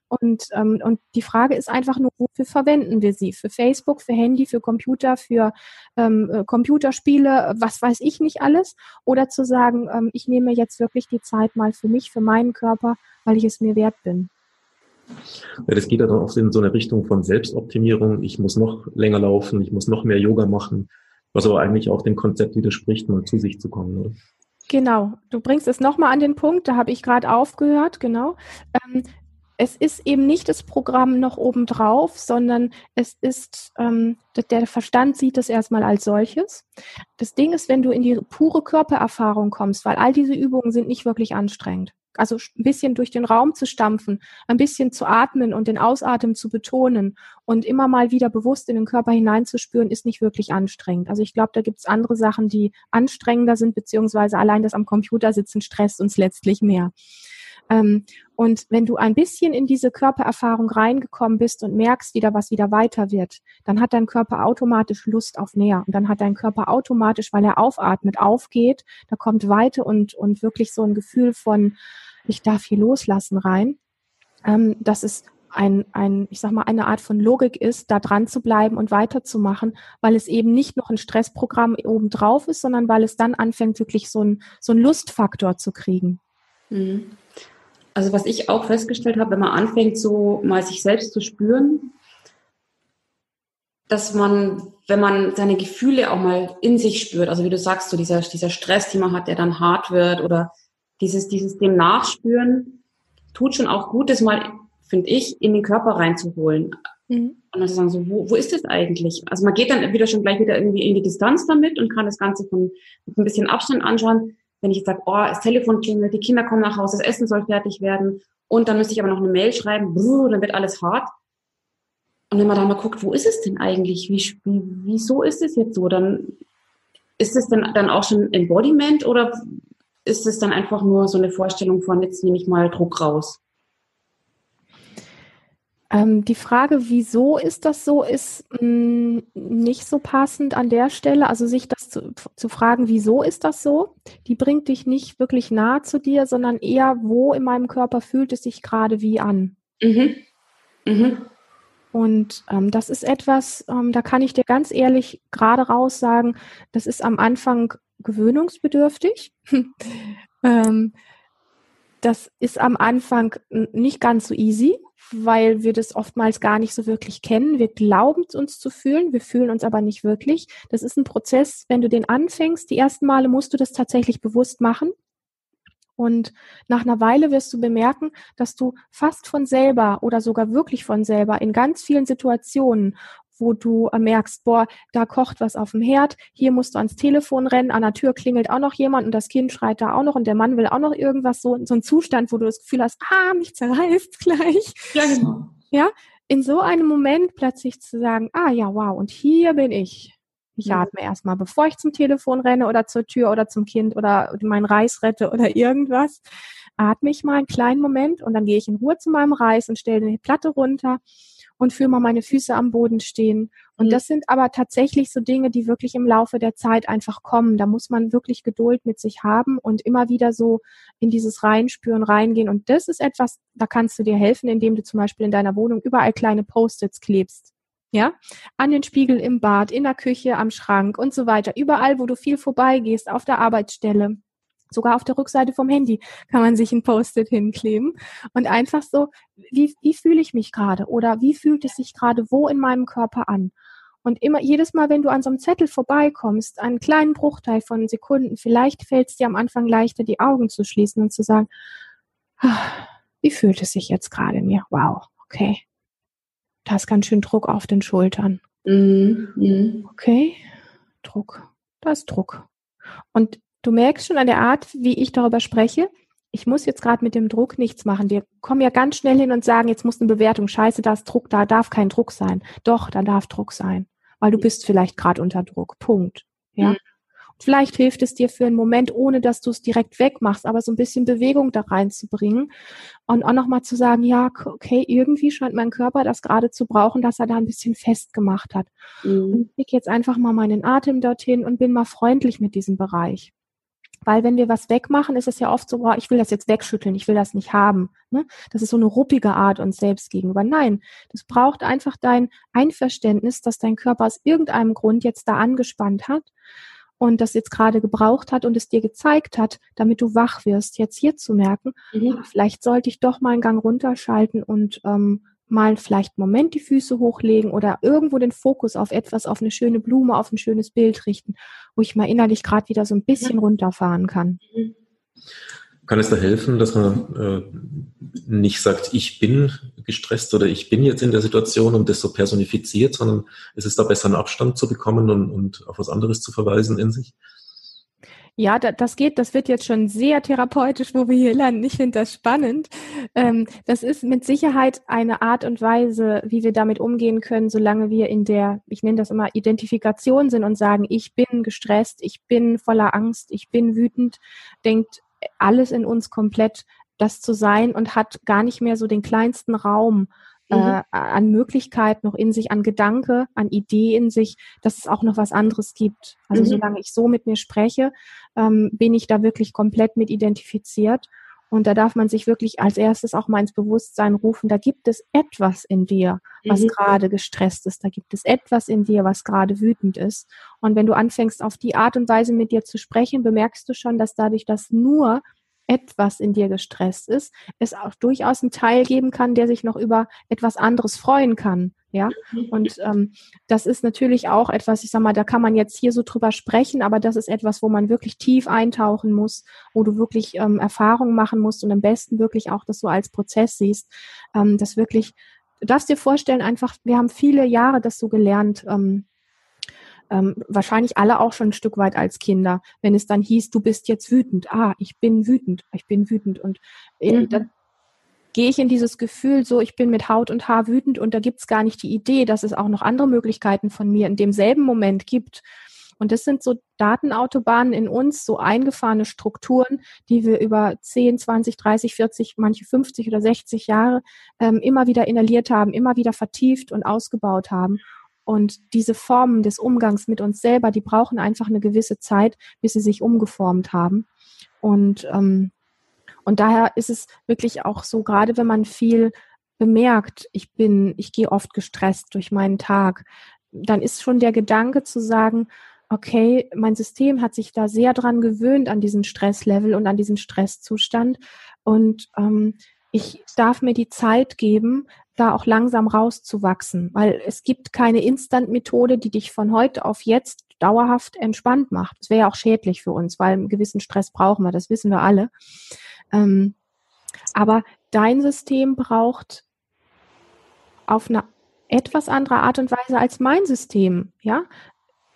Und, ähm, und die Frage ist einfach nur, wofür verwenden wir sie? Für Facebook, für Handy, für Computer, für ähm, äh, Computerspiele, was weiß ich nicht alles? Oder zu sagen, ähm, ich nehme jetzt wirklich die Zeit mal für mich, für meinen Körper, weil ich es mir wert bin. Ja, das geht ja dann auch in so eine Richtung von Selbstoptimierung. Ich muss noch länger laufen, ich muss noch mehr Yoga machen, was aber eigentlich auch dem Konzept widerspricht, mal zu sich zu kommen. Oder? Genau, du bringst es nochmal an den Punkt, da habe ich gerade aufgehört, genau. Ähm, es ist eben nicht das Programm noch obendrauf, sondern es ist, ähm, der Verstand sieht es erstmal als solches. Das Ding ist, wenn du in die pure Körpererfahrung kommst, weil all diese Übungen sind nicht wirklich anstrengend. Also ein bisschen durch den Raum zu stampfen, ein bisschen zu atmen und den Ausatmen zu betonen und immer mal wieder bewusst in den Körper hineinzuspüren, ist nicht wirklich anstrengend. Also ich glaube, da gibt es andere Sachen, die anstrengender sind, beziehungsweise allein das am Computer sitzen stresst uns letztlich mehr. Ähm, und wenn du ein bisschen in diese Körpererfahrung reingekommen bist und merkst, wie da was wieder weiter wird, dann hat dein Körper automatisch Lust auf näher. Und dann hat dein Körper automatisch, weil er aufatmet, aufgeht, da kommt Weite und, und wirklich so ein Gefühl von, ich darf hier loslassen rein. Ähm, das ist ein, ein, ich sag mal, eine Art von Logik ist, da dran zu bleiben und weiterzumachen, weil es eben nicht noch ein Stressprogramm obendrauf ist, sondern weil es dann anfängt, wirklich so ein, so ein Lustfaktor zu kriegen. Mhm. Also was ich auch festgestellt habe, wenn man anfängt, so mal sich selbst zu spüren, dass man, wenn man seine Gefühle auch mal in sich spürt, also wie du sagst, so dieser, dieser Stress, den man hat, der dann hart wird oder dieses, dieses dem Nachspüren, tut schon auch gut, das mal, finde ich, in den Körper reinzuholen. Mhm. Und dann zu sagen, so, wo, wo ist das eigentlich? Also man geht dann wieder schon gleich wieder irgendwie in die Distanz damit und kann das Ganze von mit ein bisschen Abstand anschauen wenn ich jetzt sage, oh, das Telefon klingelt, die Kinder kommen nach Hause, das Essen soll fertig werden und dann müsste ich aber noch eine Mail schreiben, brrr, dann wird alles hart. Und wenn man da mal guckt, wo ist es denn eigentlich? Wie, wie, wieso ist es jetzt so? Dann ist es denn dann auch schon Embodiment oder ist es dann einfach nur so eine Vorstellung von, jetzt nehme ich mal Druck raus? Ähm, die Frage, wieso ist das so, ist mh, mm, nicht so passend an der Stelle. Also sich das zu, zu fragen, wieso ist das so, die bringt dich nicht wirklich nahe zu dir, sondern eher, wo in meinem Körper fühlt es sich gerade wie an. Mhm. Mhm. Und ähm, das ist etwas, ähm, da kann ich dir ganz ehrlich gerade raus sagen, das ist am Anfang gewöhnungsbedürftig. ähm, das ist am Anfang nicht ganz so easy weil wir das oftmals gar nicht so wirklich kennen. Wir glauben uns zu fühlen, wir fühlen uns aber nicht wirklich. Das ist ein Prozess, wenn du den anfängst, die ersten Male musst du das tatsächlich bewusst machen. Und nach einer Weile wirst du bemerken, dass du fast von selber oder sogar wirklich von selber in ganz vielen Situationen, wo du äh, merkst, boah, da kocht was auf dem Herd, hier musst du ans Telefon rennen, an der Tür klingelt auch noch jemand und das Kind schreit da auch noch und der Mann will auch noch irgendwas, so, so ein Zustand, wo du das Gefühl hast, ah, mich zerreißt gleich. Ja, genau. Ja, in so einem Moment plötzlich zu sagen, ah ja, wow, und hier bin ich. Ich ja. atme erstmal, bevor ich zum Telefon renne oder zur Tür oder zum Kind oder meinen Reis rette oder irgendwas, atme ich mal einen kleinen Moment und dann gehe ich in Ruhe zu meinem Reis und stelle eine Platte runter und fühle mal meine Füße am Boden stehen. Und mhm. das sind aber tatsächlich so Dinge, die wirklich im Laufe der Zeit einfach kommen. Da muss man wirklich Geduld mit sich haben und immer wieder so in dieses Reinspüren reingehen. Und das ist etwas, da kannst du dir helfen, indem du zum Beispiel in deiner Wohnung überall kleine Post-its klebst. Ja, an den Spiegel im Bad, in der Küche, am Schrank und so weiter. Überall, wo du viel vorbeigehst, auf der Arbeitsstelle. Sogar auf der Rückseite vom Handy kann man sich ein Post-it hinkleben und einfach so, wie, wie fühle ich mich gerade oder wie fühlt es sich gerade wo in meinem Körper an? Und immer, jedes Mal, wenn du an so einem Zettel vorbeikommst, einen kleinen Bruchteil von Sekunden, vielleicht fällt es dir am Anfang leichter, die Augen zu schließen und zu sagen, ah, wie fühlt es sich jetzt gerade in mir? Wow, okay. Da ist ganz schön Druck auf den Schultern. Mhm. mhm. Okay, Druck. Da ist Druck. Und Du merkst schon an der Art, wie ich darüber spreche, ich muss jetzt gerade mit dem Druck nichts machen. Wir kommen ja ganz schnell hin und sagen, jetzt muss eine Bewertung, scheiße, da ist Druck, da darf kein Druck sein. Doch, da darf Druck sein, weil du bist vielleicht gerade unter Druck. Punkt. Ja. Mhm. Vielleicht hilft es dir für einen Moment, ohne dass du es direkt wegmachst, aber so ein bisschen Bewegung da reinzubringen und auch nochmal zu sagen, ja, okay, irgendwie scheint mein Körper das gerade zu brauchen, dass er da ein bisschen festgemacht hat. Mhm. Und ich jetzt einfach mal meinen Atem dorthin und bin mal freundlich mit diesem Bereich. Weil wenn wir was wegmachen, ist es ja oft so, boah, ich will das jetzt wegschütteln, ich will das nicht haben. Ne? Das ist so eine ruppige Art uns selbst gegenüber. Nein, das braucht einfach dein Einverständnis, dass dein Körper aus irgendeinem Grund jetzt da angespannt hat und das jetzt gerade gebraucht hat und es dir gezeigt hat, damit du wach wirst, jetzt hier zu merken, mhm. vielleicht sollte ich doch mal einen Gang runterschalten und ähm, mal vielleicht einen Moment die Füße hochlegen oder irgendwo den Fokus auf etwas, auf eine schöne Blume, auf ein schönes Bild richten, wo ich mal innerlich gerade wieder so ein bisschen runterfahren kann. Kann es da helfen, dass man äh, nicht sagt, ich bin gestresst oder ich bin jetzt in der Situation und das so personifiziert, sondern ist es da besser einen Abstand zu bekommen und, und auf was anderes zu verweisen in sich? Ja, da, das geht, das wird jetzt schon sehr therapeutisch, wo wir hier landen. Ich finde das spannend. Ähm, das ist mit Sicherheit eine Art und Weise, wie wir damit umgehen können, solange wir in der, ich nenne das immer, Identifikation sind und sagen, ich bin gestresst, ich bin voller Angst, ich bin wütend, denkt alles in uns komplett das zu sein und hat gar nicht mehr so den kleinsten Raum äh, mhm. an Möglichkeit noch in sich, an Gedanke, an Idee in sich, dass es auch noch was anderes gibt. Also mhm. solange ich so mit mir spreche, ähm, bin ich da wirklich komplett mit identifiziert. Und da darf man sich wirklich als erstes auch mal ins Bewusstsein rufen, da gibt es etwas in dir, was mhm. gerade gestresst ist. Da gibt es etwas in dir, was gerade wütend ist. Und wenn du anfängst, auf die Art und Weise mit dir zu sprechen, bemerkst du schon, dass dadurch, dass nur etwas in dir gestresst ist, es auch durchaus einen Teil geben kann, der sich noch über etwas anderes freuen kann. Ja, mhm. und ähm, das ist natürlich auch etwas, ich sag mal, da kann man jetzt hier so drüber sprechen, aber das ist etwas, wo man wirklich tief eintauchen muss, wo du wirklich ähm, Erfahrungen machen musst und am besten wirklich auch das so als Prozess siehst, ähm, das wirklich, du darfst dir vorstellen, einfach, wir haben viele Jahre das so gelernt, ähm, ähm, wahrscheinlich alle auch schon ein Stück weit als Kinder, wenn es dann hieß, du bist jetzt wütend. Ah, ich bin wütend, ich bin wütend. Und in, mhm. dann gehe ich in dieses Gefühl so, ich bin mit Haut und Haar wütend und da gibt es gar nicht die Idee, dass es auch noch andere Möglichkeiten von mir in demselben Moment gibt. Und das sind so Datenautobahnen in uns, so eingefahrene Strukturen, die wir über 10, 20, 30, 40, manche 50 oder 60 Jahre ähm, immer wieder inhaliert haben, immer wieder vertieft und ausgebaut haben. Und diese Formen des Umgangs mit uns selber, die brauchen einfach eine gewisse Zeit, bis sie sich umgeformt haben. Und, ähm, und daher ist es wirklich auch so, gerade wenn man viel bemerkt, ich bin, ich gehe oft gestresst durch meinen Tag, dann ist schon der Gedanke zu sagen, okay, mein System hat sich da sehr dran gewöhnt an diesen Stresslevel und an diesen Stresszustand. Und ähm, ich darf mir die Zeit geben, da auch langsam rauszuwachsen, weil es gibt keine Instant-Methode, die dich von heute auf jetzt dauerhaft entspannt macht. Das wäre ja auch schädlich für uns, weil einen gewissen Stress brauchen wir, das wissen wir alle. Ähm, aber dein System braucht auf eine etwas andere Art und Weise als mein System, ja.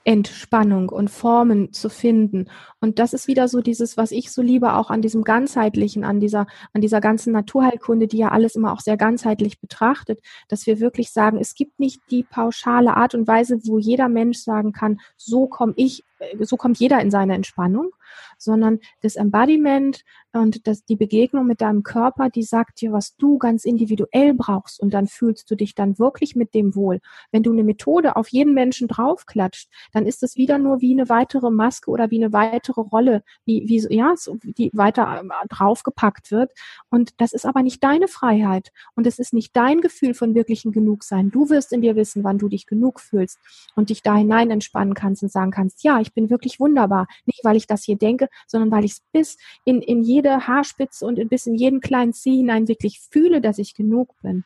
Entspannung und Formen zu finden. Und das ist wieder so dieses, was ich so liebe, auch an diesem ganzheitlichen, an dieser, an dieser ganzen Naturheilkunde, die ja alles immer auch sehr ganzheitlich betrachtet, dass wir wirklich sagen, es gibt nicht die pauschale Art und Weise, wo jeder Mensch sagen kann, so komme ich so kommt jeder in seine Entspannung, sondern das Embodiment und das, die Begegnung mit deinem Körper, die sagt dir, was du ganz individuell brauchst und dann fühlst du dich dann wirklich mit dem wohl. Wenn du eine Methode auf jeden Menschen draufklatscht, dann ist es wieder nur wie eine weitere Maske oder wie eine weitere Rolle, wie, wie ja, die weiter äh, draufgepackt wird. Und das ist aber nicht deine Freiheit und es ist nicht dein Gefühl von wirklichen Genugsein. Du wirst in dir wissen, wann du dich genug fühlst und dich da hinein entspannen kannst und sagen kannst, ja, ich bin wirklich wunderbar. Nicht, weil ich das hier denke, sondern weil ich es bis in, in jede Haarspitze und bis in jeden kleinen Zeh hinein wirklich fühle, dass ich genug bin.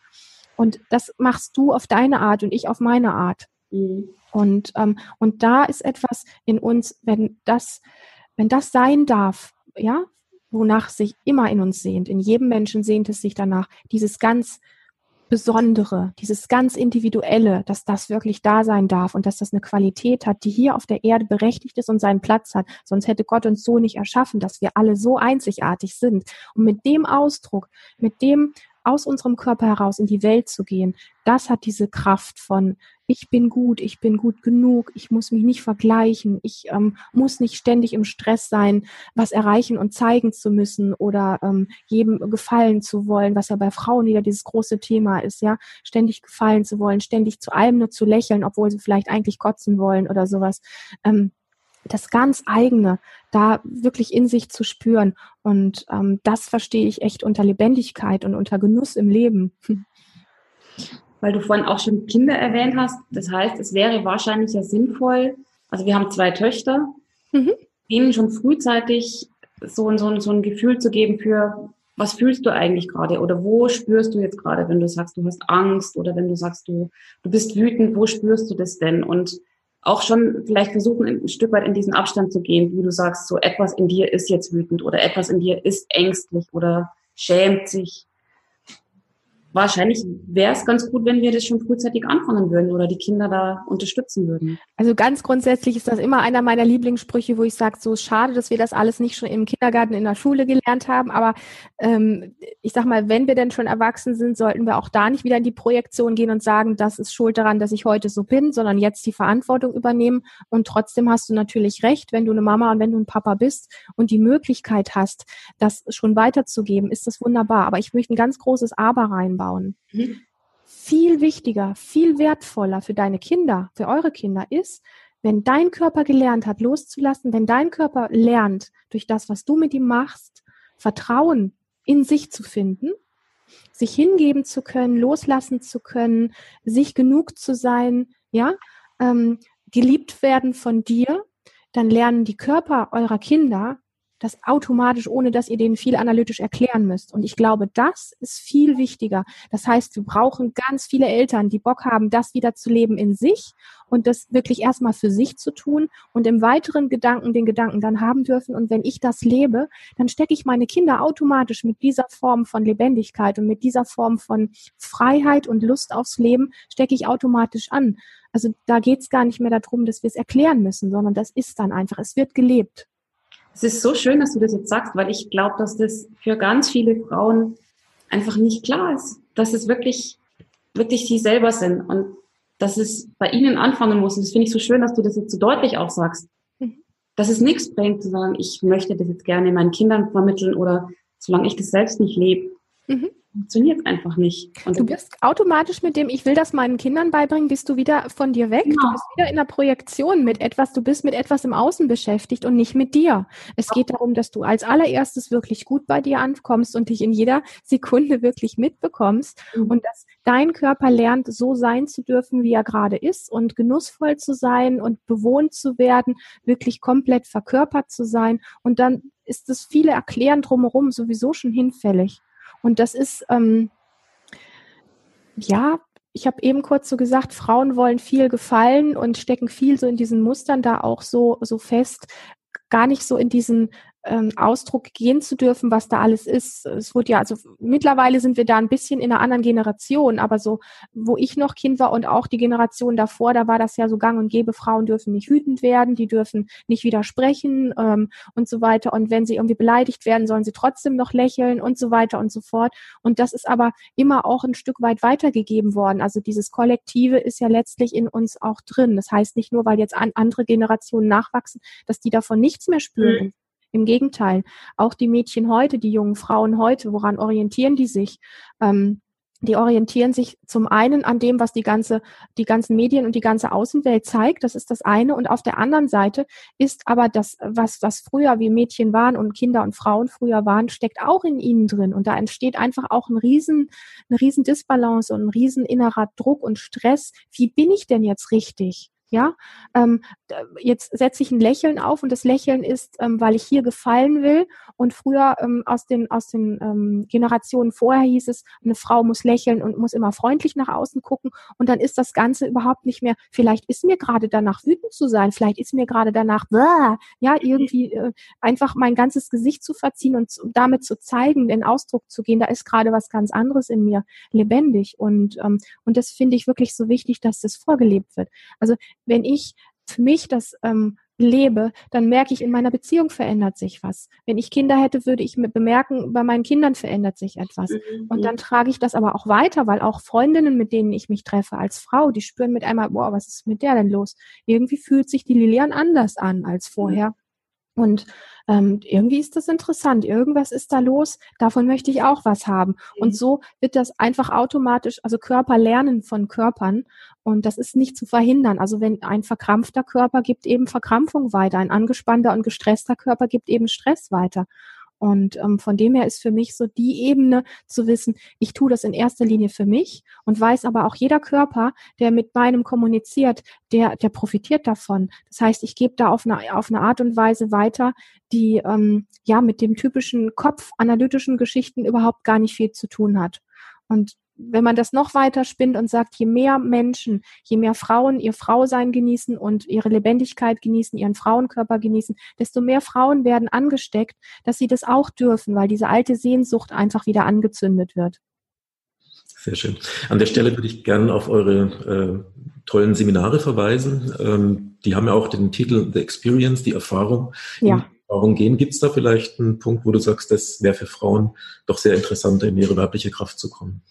Und das machst du auf deine Art und ich auf meine Art. Mhm. Und, ähm, und da ist etwas in uns, wenn das, wenn das sein darf, ja, wonach sich immer in uns sehnt, in jedem Menschen sehnt es sich danach, dieses ganz Besondere, dieses ganz Individuelle, dass das wirklich da sein darf und dass das eine Qualität hat, die hier auf der Erde berechtigt ist und seinen Platz hat. Sonst hätte Gott uns so nicht erschaffen, dass wir alle so einzigartig sind. Und mit dem Ausdruck, mit dem aus unserem Körper heraus in die Welt zu gehen, das hat diese Kraft von ich bin gut, ich bin gut genug, ich muss mich nicht vergleichen, ich ähm, muss nicht ständig im Stress sein, was erreichen und zeigen zu müssen oder ähm, jedem gefallen zu wollen, was ja bei Frauen wieder dieses große Thema ist, ja, ständig gefallen zu wollen, ständig zu allem nur zu lächeln, obwohl sie vielleicht eigentlich kotzen wollen oder sowas. Ähm, das ganz eigene da wirklich in sich zu spüren. Und ähm, das verstehe ich echt unter Lebendigkeit und unter Genuss im Leben. Weil du vorhin auch schon Kinder erwähnt hast. Das heißt, es wäre wahrscheinlich ja sinnvoll, also wir haben zwei Töchter, mhm. ihnen schon frühzeitig so, so, so ein Gefühl zu geben für, was fühlst du eigentlich gerade oder wo spürst du jetzt gerade, wenn du sagst, du hast Angst oder wenn du sagst, du, du bist wütend, wo spürst du das denn? Und auch schon vielleicht versuchen, ein Stück weit in diesen Abstand zu gehen, wie du sagst, so etwas in dir ist jetzt wütend oder etwas in dir ist ängstlich oder schämt sich wahrscheinlich wäre es ganz gut, wenn wir das schon frühzeitig anfangen würden oder die Kinder da unterstützen würden. Also ganz grundsätzlich ist das immer einer meiner Lieblingssprüche, wo ich sage, so schade, dass wir das alles nicht schon im Kindergarten in der Schule gelernt haben. Aber ähm, ich sag mal, wenn wir denn schon erwachsen sind, sollten wir auch da nicht wieder in die Projektion gehen und sagen, das ist schuld daran, dass ich heute so bin, sondern jetzt die Verantwortung übernehmen. Und trotzdem hast du natürlich recht, wenn du eine Mama und wenn du ein Papa bist und die Möglichkeit hast, das schon weiterzugeben, ist das wunderbar. Aber ich möchte ein ganz großes Aber reinbauen aufbauen. Mhm. Viel wichtiger, viel wertvoller für deine Kinder, für eure Kinder ist, wenn dein Körper gelernt hat, loszulassen, wenn dein Körper lernt, durch das, was du mit ihm machst, Vertrauen in sich zu finden, sich hingeben zu können, loslassen zu können, sich genug zu sein, ja, ähm, geliebt werden von dir, dann lernen die Körper eurer Kinder das automatisch, ohne dass ihr denen viel analytisch erklären müsst. Und ich glaube, das ist viel wichtiger. Das heißt, wir brauchen ganz viele Eltern, die Bock haben, das wieder zu leben in sich und das wirklich erstmal für sich zu tun und im weiteren Gedanken den Gedanken dann haben dürfen. Und wenn ich das lebe, dann stecke ich meine Kinder automatisch mit dieser Form von Lebendigkeit und mit dieser Form von Freiheit und Lust aufs Leben, stecke ich automatisch an. Also da geht es gar nicht mehr darum, dass wir es erklären müssen, sondern das ist dann einfach, es wird gelebt. Es ist so schön, dass du das jetzt sagst, weil ich glaube, dass das für ganz viele Frauen einfach nicht klar ist, dass es wirklich, wirklich sie selber sind und dass es bei ihnen anfangen muss. Und das finde ich so schön, dass du das jetzt so deutlich auch sagst. Mhm. Dass es nichts bringt zu sagen, ich möchte das jetzt gerne meinen Kindern vermitteln oder solange ich das selbst nicht lebe. Mhm funktioniert einfach nicht. Und du bist automatisch mit dem, ich will das meinen Kindern beibringen, bist du wieder von dir weg. Genau. Du bist wieder in der Projektion mit etwas, du bist mit etwas im Außen beschäftigt und nicht mit dir. Es geht darum, dass du als allererstes wirklich gut bei dir ankommst und dich in jeder Sekunde wirklich mitbekommst mhm. und dass dein Körper lernt, so sein zu dürfen, wie er gerade ist und genussvoll zu sein und bewohnt zu werden, wirklich komplett verkörpert zu sein. Und dann ist das viele Erklären drumherum sowieso schon hinfällig. Und das ist, ähm, ja, ich habe eben kurz so gesagt, Frauen wollen viel gefallen und stecken viel so in diesen Mustern da auch so, so fest, gar nicht so in diesen ähm, Ausdruck gehen zu dürfen, was da alles ist. Es wurde ja, also mittlerweile sind wir da ein bisschen in einer anderen Generation, aber so, wo ich noch Kind war und auch die Generation davor, da war das ja so gang und gäbe, Frauen dürfen nicht wütend werden, die dürfen nicht widersprechen ähm, und so weiter. Und wenn sie irgendwie beleidigt werden, sollen sie trotzdem noch lächeln und so weiter und so fort. Und das ist aber immer auch ein Stück weit weitergegeben worden. Also dieses Kollektive ist ja letztlich in uns auch drin. Das heißt nicht nur, weil jetzt an andere Generationen nachwachsen, dass die davon nichts mehr spüren. Mhm. Im Gegenteil, auch die Mädchen heute, die jungen Frauen heute, woran orientieren die sich? Ähm, die orientieren sich zum einen an dem, was die ganze, die ganzen Medien und die ganze Außenwelt zeigt. Das ist das eine. Und auf der anderen Seite ist aber das, was, was früher wie Mädchen waren und Kinder und Frauen früher waren, steckt auch in ihnen drin. Und da entsteht einfach auch ein riesen, eine riesen Disbalance und ein riesen innerer Druck und Stress. Wie bin ich denn jetzt richtig? Ja, ähm, jetzt setze ich ein Lächeln auf und das Lächeln ist, ähm, weil ich hier gefallen will. Und früher ähm, aus den aus den ähm, Generationen vorher hieß es, eine Frau muss lächeln und muss immer freundlich nach außen gucken. Und dann ist das Ganze überhaupt nicht mehr. Vielleicht ist mir gerade danach wütend zu sein. Vielleicht ist mir gerade danach, ja, irgendwie äh, einfach mein ganzes Gesicht zu verziehen und zu, damit zu zeigen, den Ausdruck zu gehen. Da ist gerade was ganz anderes in mir lebendig und ähm, und das finde ich wirklich so wichtig, dass das vorgelebt wird. Also wenn ich für mich das ähm, lebe, dann merke ich, in meiner Beziehung verändert sich was. Wenn ich Kinder hätte, würde ich bemerken, bei meinen Kindern verändert sich etwas. Mhm. Und dann trage ich das aber auch weiter, weil auch Freundinnen, mit denen ich mich treffe als Frau, die spüren mit einmal, boah, was ist mit der denn los? Irgendwie fühlt sich die Lilian anders an als vorher. Und ähm, irgendwie ist das interessant, irgendwas ist da los, davon möchte ich auch was haben. Mhm. Und so wird das einfach automatisch, also Körper lernen von Körpern und das ist nicht zu verhindern. Also wenn ein verkrampfter Körper gibt eben Verkrampfung weiter, ein angespannter und gestresster Körper gibt eben Stress weiter. Und ähm, von dem her ist für mich so die Ebene zu wissen, ich tue das in erster Linie für mich und weiß aber auch jeder Körper, der mit meinem kommuniziert, der, der profitiert davon. Das heißt, ich gebe da auf eine, auf eine Art und Weise weiter, die ähm, ja mit dem typischen Kopf analytischen Geschichten überhaupt gar nicht viel zu tun hat. Und wenn man das noch weiter spinnt und sagt, je mehr Menschen, je mehr Frauen ihr Frausein genießen und ihre Lebendigkeit genießen, ihren Frauenkörper genießen, desto mehr Frauen werden angesteckt, dass sie das auch dürfen, weil diese alte Sehnsucht einfach wieder angezündet wird. Sehr schön. An der Stelle würde ich gerne auf eure äh, tollen Seminare verweisen. Ähm, die haben ja auch den Titel The Experience, die Erfahrung. Ja. Erfahrung gehen. Gibt es da vielleicht einen Punkt, wo du sagst, das wäre für Frauen doch sehr interessant, in ihre weibliche Kraft zu kommen?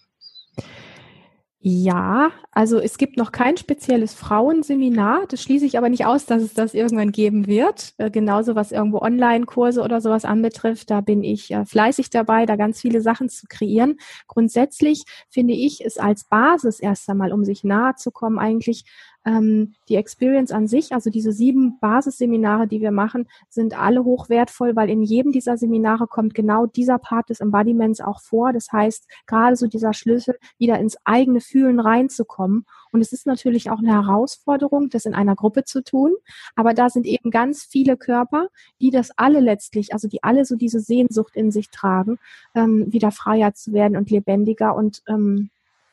Ja, also es gibt noch kein spezielles Frauenseminar. Das schließe ich aber nicht aus, dass es das irgendwann geben wird. Äh, genauso was irgendwo Online-Kurse oder sowas anbetrifft, da bin ich äh, fleißig dabei, da ganz viele Sachen zu kreieren. Grundsätzlich finde ich es als Basis erst einmal, um sich nahe zu kommen, eigentlich ähm, die Experience an sich, also diese sieben Basisseminare, die wir machen, sind alle hochwertvoll, weil in jedem dieser Seminare kommt genau dieser Part des Embodiments auch vor. Das heißt, gerade so dieser Schlüssel, wieder ins eigene Fühlen reinzukommen. Und es ist natürlich auch eine Herausforderung, das in einer Gruppe zu tun. Aber da sind eben ganz viele Körper, die das alle letztlich, also die alle so diese Sehnsucht in sich tragen, ähm, wieder freier zu werden und lebendiger und ähm,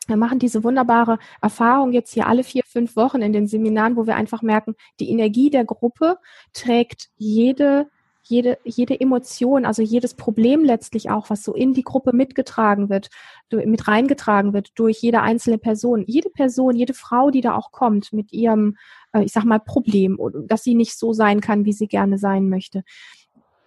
wir machen diese wunderbare Erfahrung jetzt hier alle vier, fünf Wochen in den Seminaren, wo wir einfach merken, die Energie der Gruppe trägt jede jede, jede Emotion, also jedes Problem letztlich auch, was so in die Gruppe mitgetragen wird, mit reingetragen wird durch jede einzelne Person. Jede Person, jede Frau, die da auch kommt mit ihrem, äh, ich sag mal, Problem, dass sie nicht so sein kann, wie sie gerne sein möchte.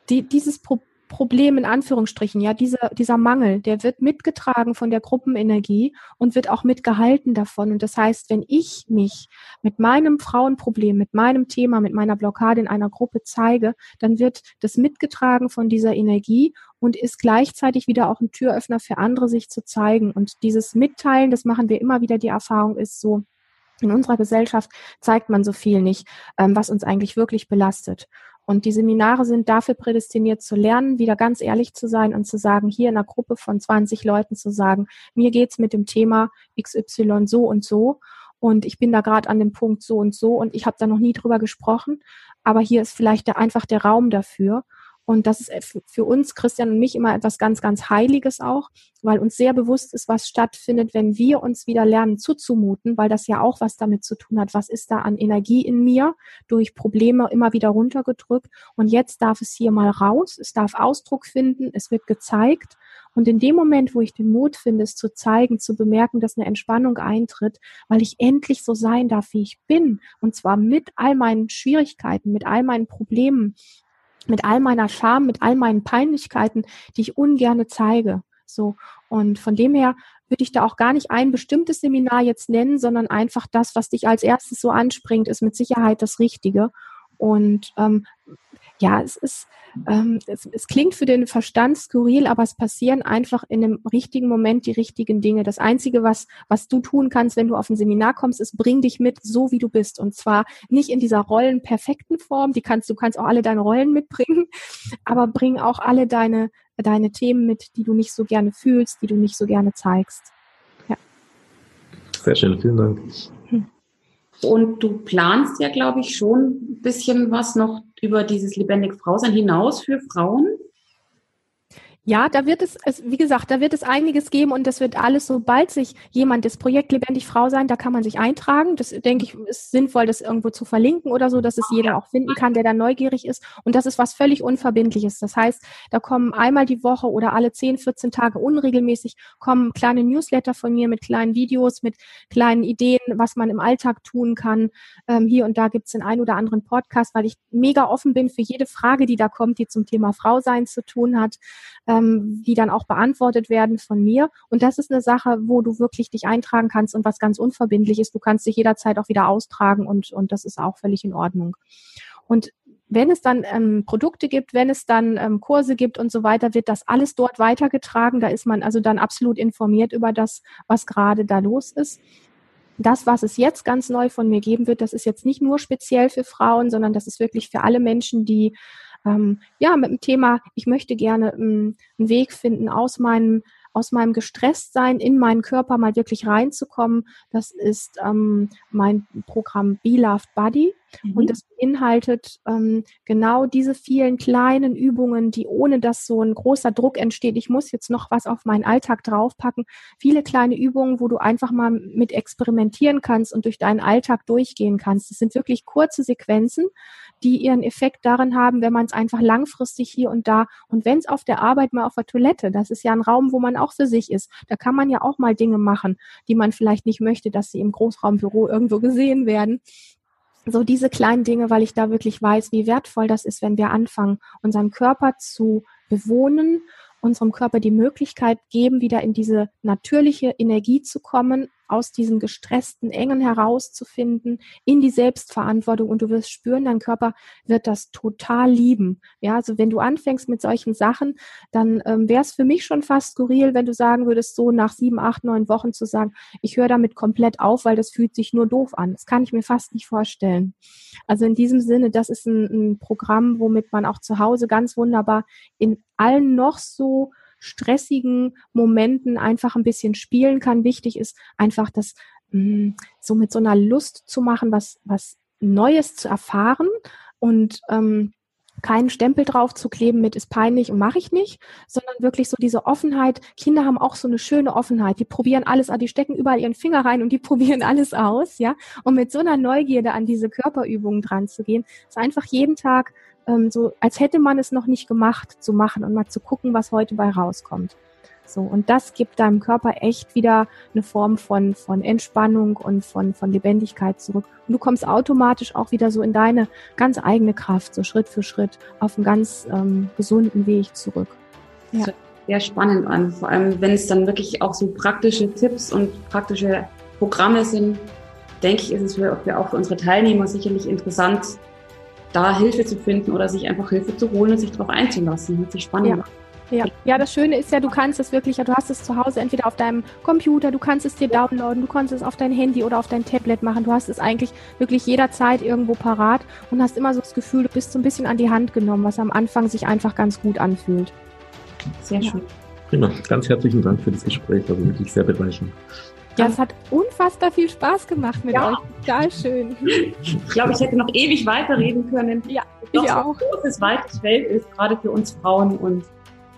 Die, dieses Problem Problem in Anführungsstrichen, ja, dieser, dieser Mangel, der wird mitgetragen von der Gruppenenergie und wird auch mitgehalten davon. Und das heißt, wenn ich mich mit meinem Frauenproblem, mit meinem Thema, mit meiner Blockade in einer Gruppe zeige, dann wird das mitgetragen von dieser Energie und ist gleichzeitig wieder auch ein Türöffner für andere, sich zu zeigen. Und dieses Mitteilen, das machen wir immer wieder, die Erfahrung ist so, in unserer Gesellschaft zeigt man so viel nicht, ähm, was uns eigentlich wirklich belastet. Und die Seminare sind dafür prädestiniert zu lernen, wieder ganz ehrlich zu sein und zu sagen, hier in einer Gruppe von 20 Leuten zu sagen, mir geht's mit dem Thema XY so und so. Und ich bin da gerade an dem Punkt so und so. Und ich habe da noch nie drüber gesprochen, aber hier ist vielleicht der, einfach der Raum dafür. Und das ist für uns, Christian und mich, immer etwas ganz, ganz Heiliges auch, weil uns sehr bewusst ist, was stattfindet, wenn wir uns wieder lernen zuzumuten, weil das ja auch was damit zu tun hat. Was ist da an Energie in mir durch Probleme immer wieder runtergedrückt? Und jetzt darf es hier mal raus. Es darf Ausdruck finden. Es wird gezeigt. Und in dem Moment, wo ich den Mut finde, es zu zeigen, zu bemerken, dass eine Entspannung eintritt, weil ich endlich so sein darf, wie ich bin, und zwar mit all meinen Schwierigkeiten, mit all meinen Problemen, mit all meiner Scham, mit all meinen Peinlichkeiten, die ich ungerne zeige. So. Und von dem her würde ich da auch gar nicht ein bestimmtes Seminar jetzt nennen, sondern einfach das, was dich als erstes so anspringt, ist mit Sicherheit das Richtige. Und ähm, ja, es ist, ähm, es, es, klingt für den Verstand skurril, aber es passieren einfach in dem richtigen Moment die richtigen Dinge. Das Einzige, was, was du tun kannst, wenn du auf ein Seminar kommst, ist, bring dich mit, so wie du bist. Und zwar nicht in dieser rollenperfekten Form, die kannst, du kannst auch alle deine Rollen mitbringen, aber bring auch alle deine, deine Themen mit, die du nicht so gerne fühlst, die du nicht so gerne zeigst. Ja. Sehr schön, vielen Dank. Hm. Und du planst ja, glaube ich, schon ein bisschen was noch über dieses lebendig Frausein hinaus für Frauen. Ja, da wird es, wie gesagt, da wird es einiges geben und das wird alles, sobald sich jemand das Projekt Lebendig Frau sein, da kann man sich eintragen. Das denke ich, ist sinnvoll, das irgendwo zu verlinken oder so, dass es jeder auch finden kann, der da neugierig ist. Und das ist was völlig Unverbindliches. Das heißt, da kommen einmal die Woche oder alle 10, 14 Tage unregelmäßig kommen kleine Newsletter von mir mit kleinen Videos, mit kleinen Ideen, was man im Alltag tun kann. Ähm, hier und da gibt es den einen oder anderen Podcast, weil ich mega offen bin für jede Frage, die da kommt, die zum Thema Frau sein zu tun hat ähm, die dann auch beantwortet werden von mir. Und das ist eine Sache, wo du wirklich dich eintragen kannst und was ganz unverbindlich ist. Du kannst dich jederzeit auch wieder austragen und, und das ist auch völlig in Ordnung. Und wenn es dann ähm, Produkte gibt, wenn es dann ähm, Kurse gibt und so weiter, wird das alles dort weitergetragen. Da ist man also dann absolut informiert über das, was gerade da los ist. Das, was es jetzt ganz neu von mir geben wird, das ist jetzt nicht nur speziell für Frauen, sondern das ist wirklich für alle Menschen, die ähm, ja, mit dem Thema, ich möchte gerne ähm, einen Weg finden aus meinem aus meinem Gestresstsein in meinen Körper mal wirklich reinzukommen. Das ist ähm, mein Programm Be Loved Body. Mhm. Und das beinhaltet ähm, genau diese vielen kleinen Übungen, die ohne dass so ein großer Druck entsteht, ich muss jetzt noch was auf meinen Alltag draufpacken. Viele kleine Übungen, wo du einfach mal mit experimentieren kannst und durch deinen Alltag durchgehen kannst. Das sind wirklich kurze Sequenzen, die ihren Effekt darin haben, wenn man es einfach langfristig hier und da und wenn es auf der Arbeit mal auf der Toilette, das ist ja ein Raum, wo man auch für sich ist. Da kann man ja auch mal Dinge machen, die man vielleicht nicht möchte, dass sie im Großraumbüro irgendwo gesehen werden so diese kleinen Dinge, weil ich da wirklich weiß, wie wertvoll das ist, wenn wir anfangen, unseren Körper zu bewohnen, unserem Körper die Möglichkeit geben, wieder in diese natürliche Energie zu kommen, aus diesem gestressten Engen herauszufinden, in die Selbstverantwortung und du wirst spüren, dein Körper wird das total lieben. Ja, also wenn du anfängst mit solchen Sachen, dann ähm, wäre es für mich schon fast skurril, wenn du sagen würdest, so nach sieben, acht, neun Wochen zu sagen, ich höre damit komplett auf, weil das fühlt sich nur doof an. Das kann ich mir fast nicht vorstellen. Also in diesem Sinne, das ist ein, ein Programm, womit man auch zu Hause ganz wunderbar in allen noch so stressigen Momenten einfach ein bisschen spielen kann. Wichtig ist einfach, das mh, mm, so mit so einer Lust zu machen, was, was Neues zu erfahren und ähm, keinen Stempel drauf zu kleben mit ist peinlich und mache ich nicht, sondern wirklich so diese Offenheit. Kinder haben auch so eine schöne Offenheit. Die probieren alles, die stecken überall ihren Finger rein und die probieren alles aus, ja. Und mit so einer Neugierde an diese Körperübungen dran zu gehen, ist einfach jeden Tag ähm, so, als hätte man es noch nicht gemacht, zu machen und mal zu gucken, was heute bei rauskommt. So, und das gibt deinem Körper echt wieder eine Form von, von Entspannung und von, von Lebendigkeit zurück. Und du kommst automatisch auch wieder so in deine ganz eigene Kraft, so Schritt für Schritt auf einen ganz ähm, gesunden Weg zurück. Ja. Sehr spannend an, vor allem wenn es dann wirklich auch so praktische Tipps und praktische Programme sind, denke ich, ist es für, für auch für unsere Teilnehmer sicherlich interessant, da Hilfe zu finden oder sich einfach Hilfe zu holen und sich darauf einzulassen. Hört sich spannend ja. Ja. ja, das Schöne ist ja, du kannst es wirklich, du hast es zu Hause entweder auf deinem Computer, du kannst es dir downloaden, du kannst es auf dein Handy oder auf dein Tablet machen. Du hast es eigentlich wirklich jederzeit irgendwo parat und hast immer so das Gefühl, du bist so ein bisschen an die Hand genommen, was am Anfang sich einfach ganz gut anfühlt. Sehr schön. Prima. Ganz herzlichen Dank für das Gespräch, also wirklich sehr bereichernd. Ja, es hat unfassbar viel Spaß gemacht mit ja. euch. Total schön. Ich glaube, ich hätte noch ewig weiterreden können. Ja, ich so auch. großes, weites Feld ist, gerade für uns Frauen. Und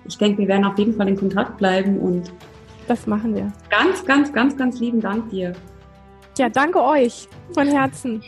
ich denke, wir werden auf jeden Fall in Kontakt bleiben. Und das machen wir. Ganz, ganz, ganz, ganz lieben Dank dir. Ja, danke euch von Herzen.